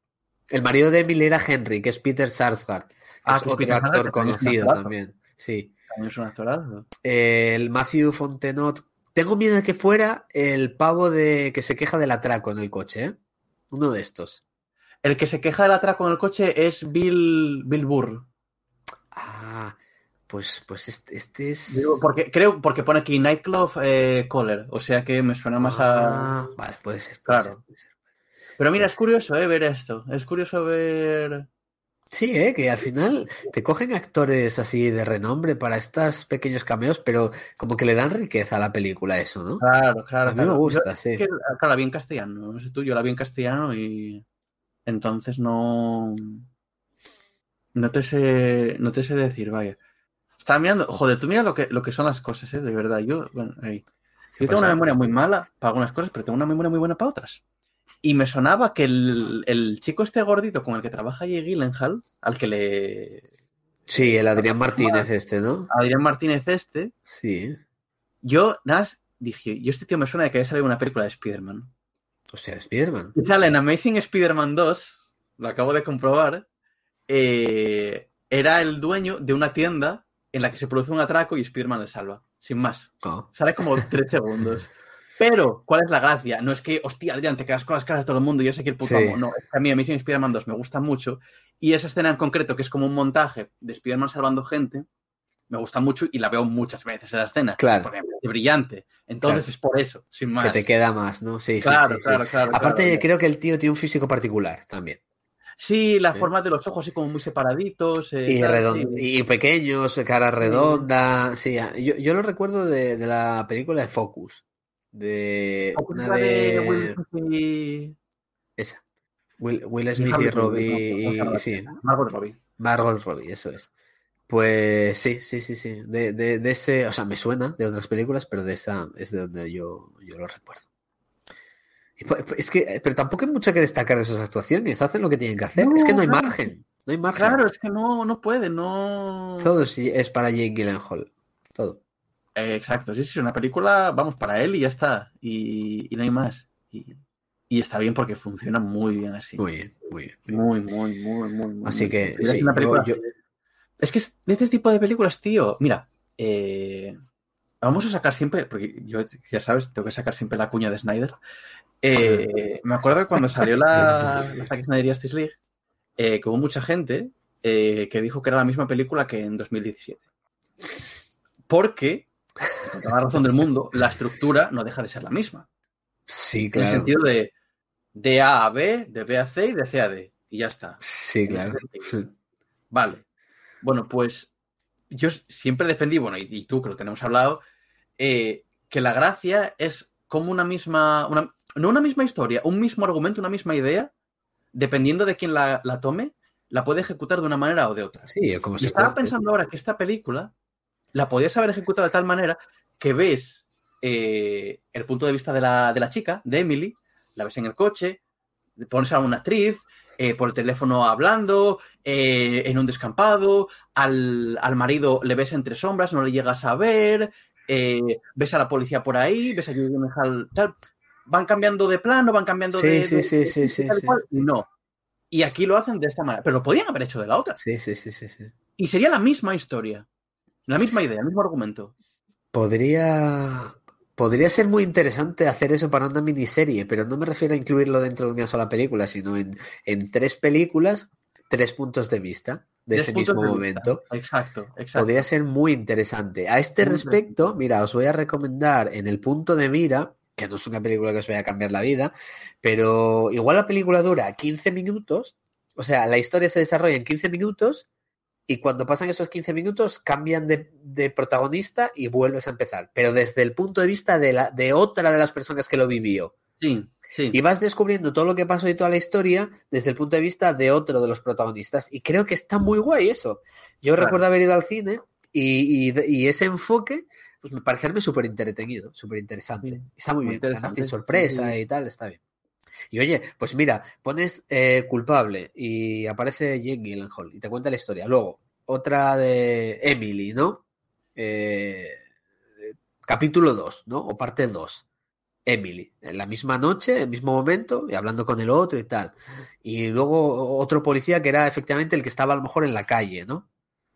S1: El marido de Emily era Henry, que es Peter Sarsgaard.
S2: Ah,
S1: es otro
S2: Sarsgaard,
S1: actor conocido también. Sí.
S2: También es un actorazo.
S1: El Matthew Fontenot. Tengo miedo de que fuera el pavo de que se queja del atraco en el coche, ¿eh? Uno de estos.
S2: El que se queja del atraco en el coche es Bill, Bill Burr.
S1: Ah, pues, pues este, este es.
S2: Digo, porque, creo, porque pone aquí Nightclub eh, Caller, o sea que me suena más a...
S1: Ah, vale, puede ser. puede
S2: Claro.
S1: ser, puede ser.
S2: Pero mira, es curioso eh, ver esto. Es curioso ver...
S1: Sí, ¿eh? que al final te cogen actores así de renombre para estos pequeños cameos, pero como que le dan riqueza a la película eso, ¿no?
S2: Claro, claro.
S1: A mí me
S2: claro.
S1: gusta,
S2: Yo-
S1: sí.
S2: es que, claro, la vi en castellano. No sé tú, yo la vi en castellano y... Entonces no... No te sé, no te sé decir, vaya. Estaba mirando... Joder, tú mira lo que, lo que son las cosas, ¿eh? De verdad. Yo, bueno, ahí.
S1: ¿Qué
S2: Yo tengo una memoria muy mala para algunas cosas, pero tengo una memoria muy buena para otras. Y me sonaba que el, el chico este gordito con el que trabaja Jay Gyllenhaal, al que le...
S1: Sí, el Adrián Martínez este, ¿no?
S2: Adrián Martínez este,
S1: Sí.
S2: yo nada dije, yo este tío me suena de que haya salido una película de Spider-Man.
S1: O sea, Spiderman.
S2: Sale en Amazing Spider-Man 2, lo acabo de comprobar, eh, era el dueño de una tienda en la que se produce un atraco y Spider-Man le salva, sin más.
S1: Oh.
S2: Sale como tres segundos. Pero, ¿cuál es la gracia? No es que, hostia, Adrián, te quedas con las caras de todo el mundo y yo sé que el puto
S1: Sí.
S2: amo. No, es que a mí Amazing Spider-Man 2 me gusta mucho. Y esa escena en concreto, que es como un montaje de Spider-Man salvando gente, me gusta mucho y la veo muchas veces esa escena.
S1: Claro.
S2: Porque parece brillante. Entonces
S1: Claro.
S2: es por eso, sin más.
S1: Que te queda más, ¿no? Sí, sí,
S2: Claro,
S1: sí, sí.
S2: claro, claro,
S1: Aparte,
S2: claro.
S1: creo que el tío tiene un físico particular también.
S2: Sí, la forma de los ojos así como muy separaditos. eh,
S1: Y,
S2: tal,
S1: redon-
S2: sí.
S1: y pequeños, cara redonda. Sí, yo, yo lo recuerdo de, de la película de Focus. De
S2: ¿Cómo
S1: una
S2: de Will Smith y-
S1: esa. Will, Will
S2: y
S1: Smith y
S2: Harley
S1: Robbie y,
S2: ¿no?
S1: y sí,
S2: Margot Robbie.
S1: Margot Robbie, eso es. Pues sí, sí, sí, sí. De, de, de ese, o sea, me suena de otras películas, pero de esa es de donde yo, yo lo recuerdo. Y po- es que, pero tampoco hay mucho que destacar de sus actuaciones. Hacen lo que tienen que hacer. es que no hay
S2: No, claro.
S1: margen. No hay margen.
S2: Claro, es que no, no puede, no.
S1: Todo es, es para Jake Gyllenhaal. Todo.
S2: Eh, exacto, sí, sí, una película, vamos, para él y ya está. Y, y no hay más. Y, y está bien porque funciona muy bien así.
S1: Muy bien, muy bien. muy.
S2: Muy, muy, muy, muy.
S1: Así
S2: bien.
S1: que,
S2: Es
S1: sí,
S2: una película
S1: yo- yo-
S2: que- Es que es de este tipo de películas, tío. Mira, eh, vamos a sacar siempre, porque yo, ya sabes, tengo que sacar siempre la cuña de Snyder. Eh, me acuerdo que cuando salió la, <laughs> la Zack Snyder Justice League, eh, que hubo mucha gente eh, que dijo que era la misma película que en 2017. Porque, con toda la razón del mundo, la estructura no deja de ser la misma.
S1: Sí,
S2: En el
S1: claro.
S2: sentido de, de A a B, de B a C y de C a D. Y ya está.
S1: Sí, claro.
S2: Vale. Bueno, pues yo siempre defendí, bueno, y, y tú que lo tenemos hablado, eh, que la gracia es como una misma, una- no una misma historia, un mismo argumento, una misma idea, dependiendo de quién la, la tome, la puede ejecutar de una manera o de otra.
S1: Sí, como
S2: Y
S1: se
S2: estaba pensando ahora que esta película la podías haber ejecutado de tal manera que ves eh, el punto de vista de la, de la chica, de Emily, la ves en el coche, pones a una actriz, eh, por el teléfono hablando, eh, en un descampado, al, al marido le ves entre sombras, no le llegas a ver, ves a la policía por ahí, ves a Gyllenhaal, tal. van cambiando de plano, van cambiando
S1: Sí,
S2: de,
S1: sí,
S2: de-
S1: sí,
S2: de-
S1: sí, sí,
S2: tal
S1: sí.
S2: cual. No. Y aquí lo hacen de esta manera. Pero lo podían haber hecho de la otra.
S1: Sí, sí, sí, sí, sí.
S2: Y sería la misma historia. La misma idea, el mismo argumento.
S1: Podría, podría ser muy interesante hacer eso para una miniserie, pero no me refiero a incluirlo dentro de una sola película, sino en, en tres películas, tres puntos de vista de ese mismo
S2: de
S1: momento.
S2: Exacto, exacto.
S1: Podría ser muy interesante. A este respecto, mira, os voy a recomendar en el punto de mira, que no es una película que os vaya a cambiar la vida, pero igual la película dura 15 minutos, o sea, la historia se desarrolla en 15 minutos y cuando pasan esos 15 minutos cambian de, de protagonista y vuelves a empezar, pero desde el punto de vista de, la, de otra de las personas que lo vivió.
S2: Sí, sí.
S1: Y vas descubriendo todo lo que pasó y toda la historia desde el punto de vista de otro de los protagonistas. Y creo que está muy guay eso. Yo
S2: Claro.
S1: recuerdo haber ido al cine y, y- y ese enfoque pues me parecerme súper entretenido, súper interesante. Está muy
S2: muy
S1: bien. Tiene sorpresa y tal, está bien. Y oye, pues mira, pones eh, culpable y aparece Jake Gyllenhaal y te cuenta la historia. Luego, otra de Emily, ¿no? Eh, capítulo 2, ¿no? O parte 2. Emily, en la misma noche, el mismo momento, y hablando con el otro y tal. Y luego otro policía que era efectivamente el que estaba a lo mejor en la calle, ¿no?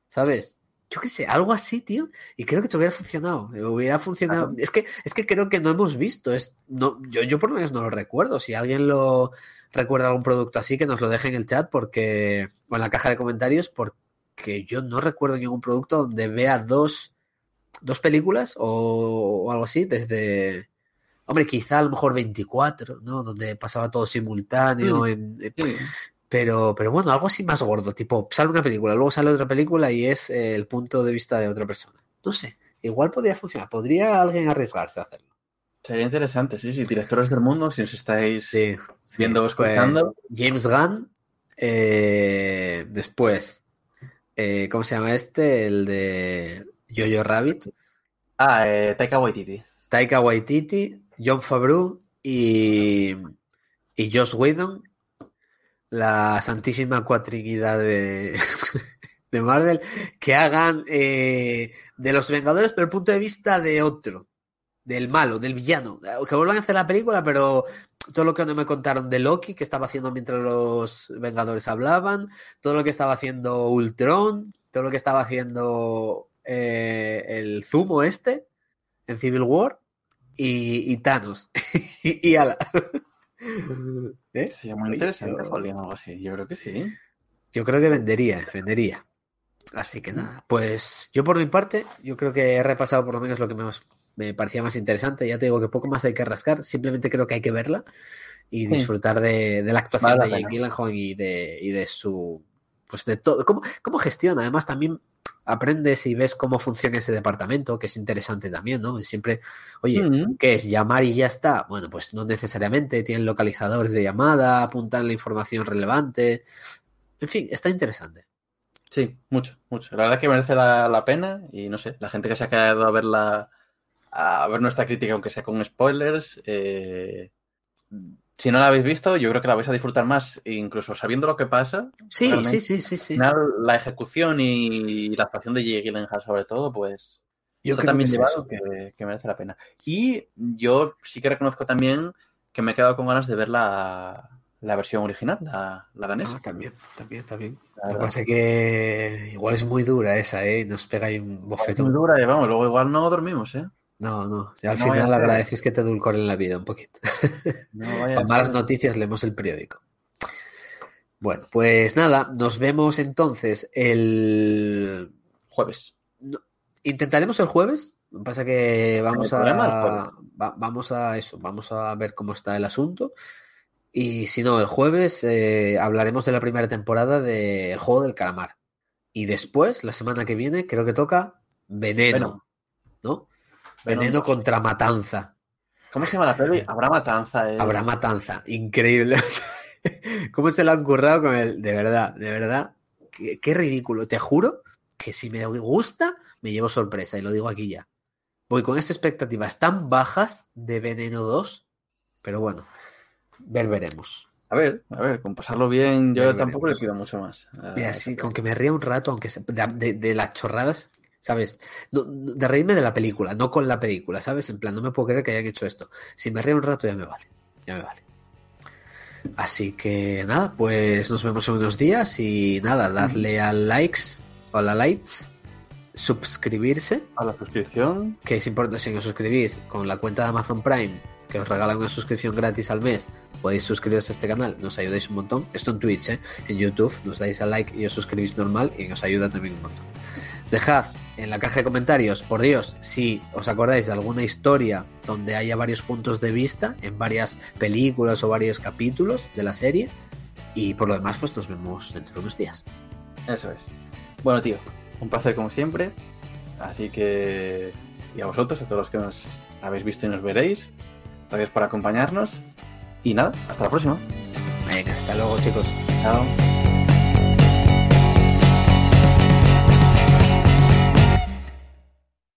S1: ¿Sabes? Yo qué sé, algo así, tío. Y creo que te hubiera funcionado. Hubiera funcionado.
S2: Claro.
S1: Es que, es que creo que no hemos visto. Es, no, yo, yo por lo menos no lo recuerdo. Si alguien lo recuerda algún producto así, que nos lo deje en el chat porque. o en la caja de comentarios, porque yo no recuerdo ningún producto donde vea dos, dos películas o, o algo así desde. Hombre, quizá a lo mejor 24, ¿no? Donde pasaba todo simultáneo.
S2: Mm.
S1: en- en-
S2: Sí.
S1: Pero, pero bueno, algo así más gordo, tipo, sale una película, luego sale otra película y es eh, el punto de vista de otra persona. No sé, igual podría funcionar, podría alguien arriesgarse a hacerlo.
S2: Sería interesante, sí, sí. Directores del mundo, si os estáis
S1: Sí, sí.
S2: viendo o
S1: Pues,
S2: escuchando.
S1: James Gunn, eh, después, eh, ¿cómo se llama este? El de Jojo Rabbit,
S2: Ah, eh, Taika Waititi.
S1: Taika Waititi, John Favreau y, y Josh Whedon, la santísima cuatrinidad de, <laughs> de Marvel, que hagan eh, de los Vengadores, pero el punto de vista de otro, del malo, del villano. Que vuelvan a hacer la película, pero todo lo que no me contaron de Loki, que estaba haciendo mientras los Vengadores hablaban, todo lo que estaba haciendo Ultron, todo lo que estaba haciendo eh, el Zumo este en Civil War y, y Thanos. <laughs> y, y ala. <laughs> ¿Eh?
S2: Sí, muy interesante, algo así. Yo creo que sí.
S1: Yo creo que vendería, vendería. Así que nada, pues yo por mi parte, yo creo que he repasado por lo menos lo que más me parecía más interesante. Ya te digo que poco más hay que rascar, simplemente creo que hay que verla y
S2: Sí.
S1: disfrutar de, de la actuación
S2: Vale
S1: de Jake. Gyllenhaal y de, y de su, pues de todo, cómo, cómo gestiona. Además también aprendes y ves cómo funciona ese departamento, que es interesante también, ¿no? Siempre, oye,
S2: Mm.
S1: ¿Qué es? ¿Llamar y ya está? Bueno, pues no necesariamente. Tienen localizadores de llamada, apuntan la información relevante. En fin, está interesante.
S2: Sí, mucho, mucho. La verdad que merece la, la pena y no sé, la gente que se ha quedado a ver la, a ver nuestra crítica, aunque sea con spoilers, eh, si no la habéis visto, yo creo que la vais a disfrutar más, incluso sabiendo lo que pasa.
S1: Sí, sí, sí, sí, sí.
S2: Al final, la ejecución y la actuación de Jake Gyllenhaal sobre todo, pues
S1: Yo
S2: está también
S1: que
S2: llevado que, que merece la pena. Y yo sí que reconozco también que me he quedado con ganas de ver la, la versión original, la, la danesa.
S1: Ah, también, también, también. Lo que pasa es que igual es muy dura esa, ¿eh? Nos pega ahí un
S2: Es muy
S1: bofetón.
S2: dura y vamos, luego igual no dormimos, ¿eh?
S1: No, no. Si al
S2: No
S1: final agradeces que te edulcoren la vida un poquito.
S2: No
S1: Para malas noticias leemos el periódico. Bueno, pues nada, nos vemos entonces el
S2: Jueves.
S1: No, intentaremos el jueves. Lo que pasa que vamos a va- vamos a eso, vamos a ver cómo está el asunto. Y si no, el jueves eh, hablaremos de la primera temporada de El juego del calamar. Y después, la semana que viene, creo que toca Veneno. ¿no? Veneno contra Matanza.
S2: ¿Cómo se llama la peli? Habrá matanza. es-
S1: Habrá Matanza. Increíble. <laughs> ¿Cómo se lo han currado con el? De verdad, de verdad. Qué, qué ridículo. Te juro que si me gusta, me llevo sorpresa. Y lo digo aquí ya. Voy con estas expectativas tan bajas de Veneno 2. Pero bueno, ver veremos.
S2: A ver, a ver, con pasarlo bien, yo tampoco le pido mucho más. Ah,
S1: Y así, con que me ría un rato, aunque de- de las chorradas, ¿sabes? No- de reírme de la película, no con la película, ¿sabes? En plan, no me puedo creer que hayan hecho esto. Si me río un rato ya me vale, ya me vale. Así que nada, pues nos vemos en unos días y nada, dadle a likes o a la likes, suscribirse,
S2: A la suscripción.
S1: que es importante si os suscribís con la cuenta de Amazon Prime, que os regalan una suscripción gratis al mes, podéis suscribiros a este canal, nos ayudáis un montón. Esto en Twitch, ¿eh? en YouTube, nos dais a like y os suscribís normal y os ayuda también un montón. Dejad en la caja de comentarios, por Dios, si os acordáis de alguna historia donde haya varios puntos de vista en varias películas o varios capítulos de la serie. Y por lo demás, pues nos vemos dentro de unos días.
S2: Eso es. Bueno, tío, un placer como siempre. Así que. Y a vosotros, a todos los que nos habéis visto y nos veréis. Gracias por acompañarnos. Y nada, hasta la próxima.
S1: Venga, hasta luego, chicos.
S2: Chao.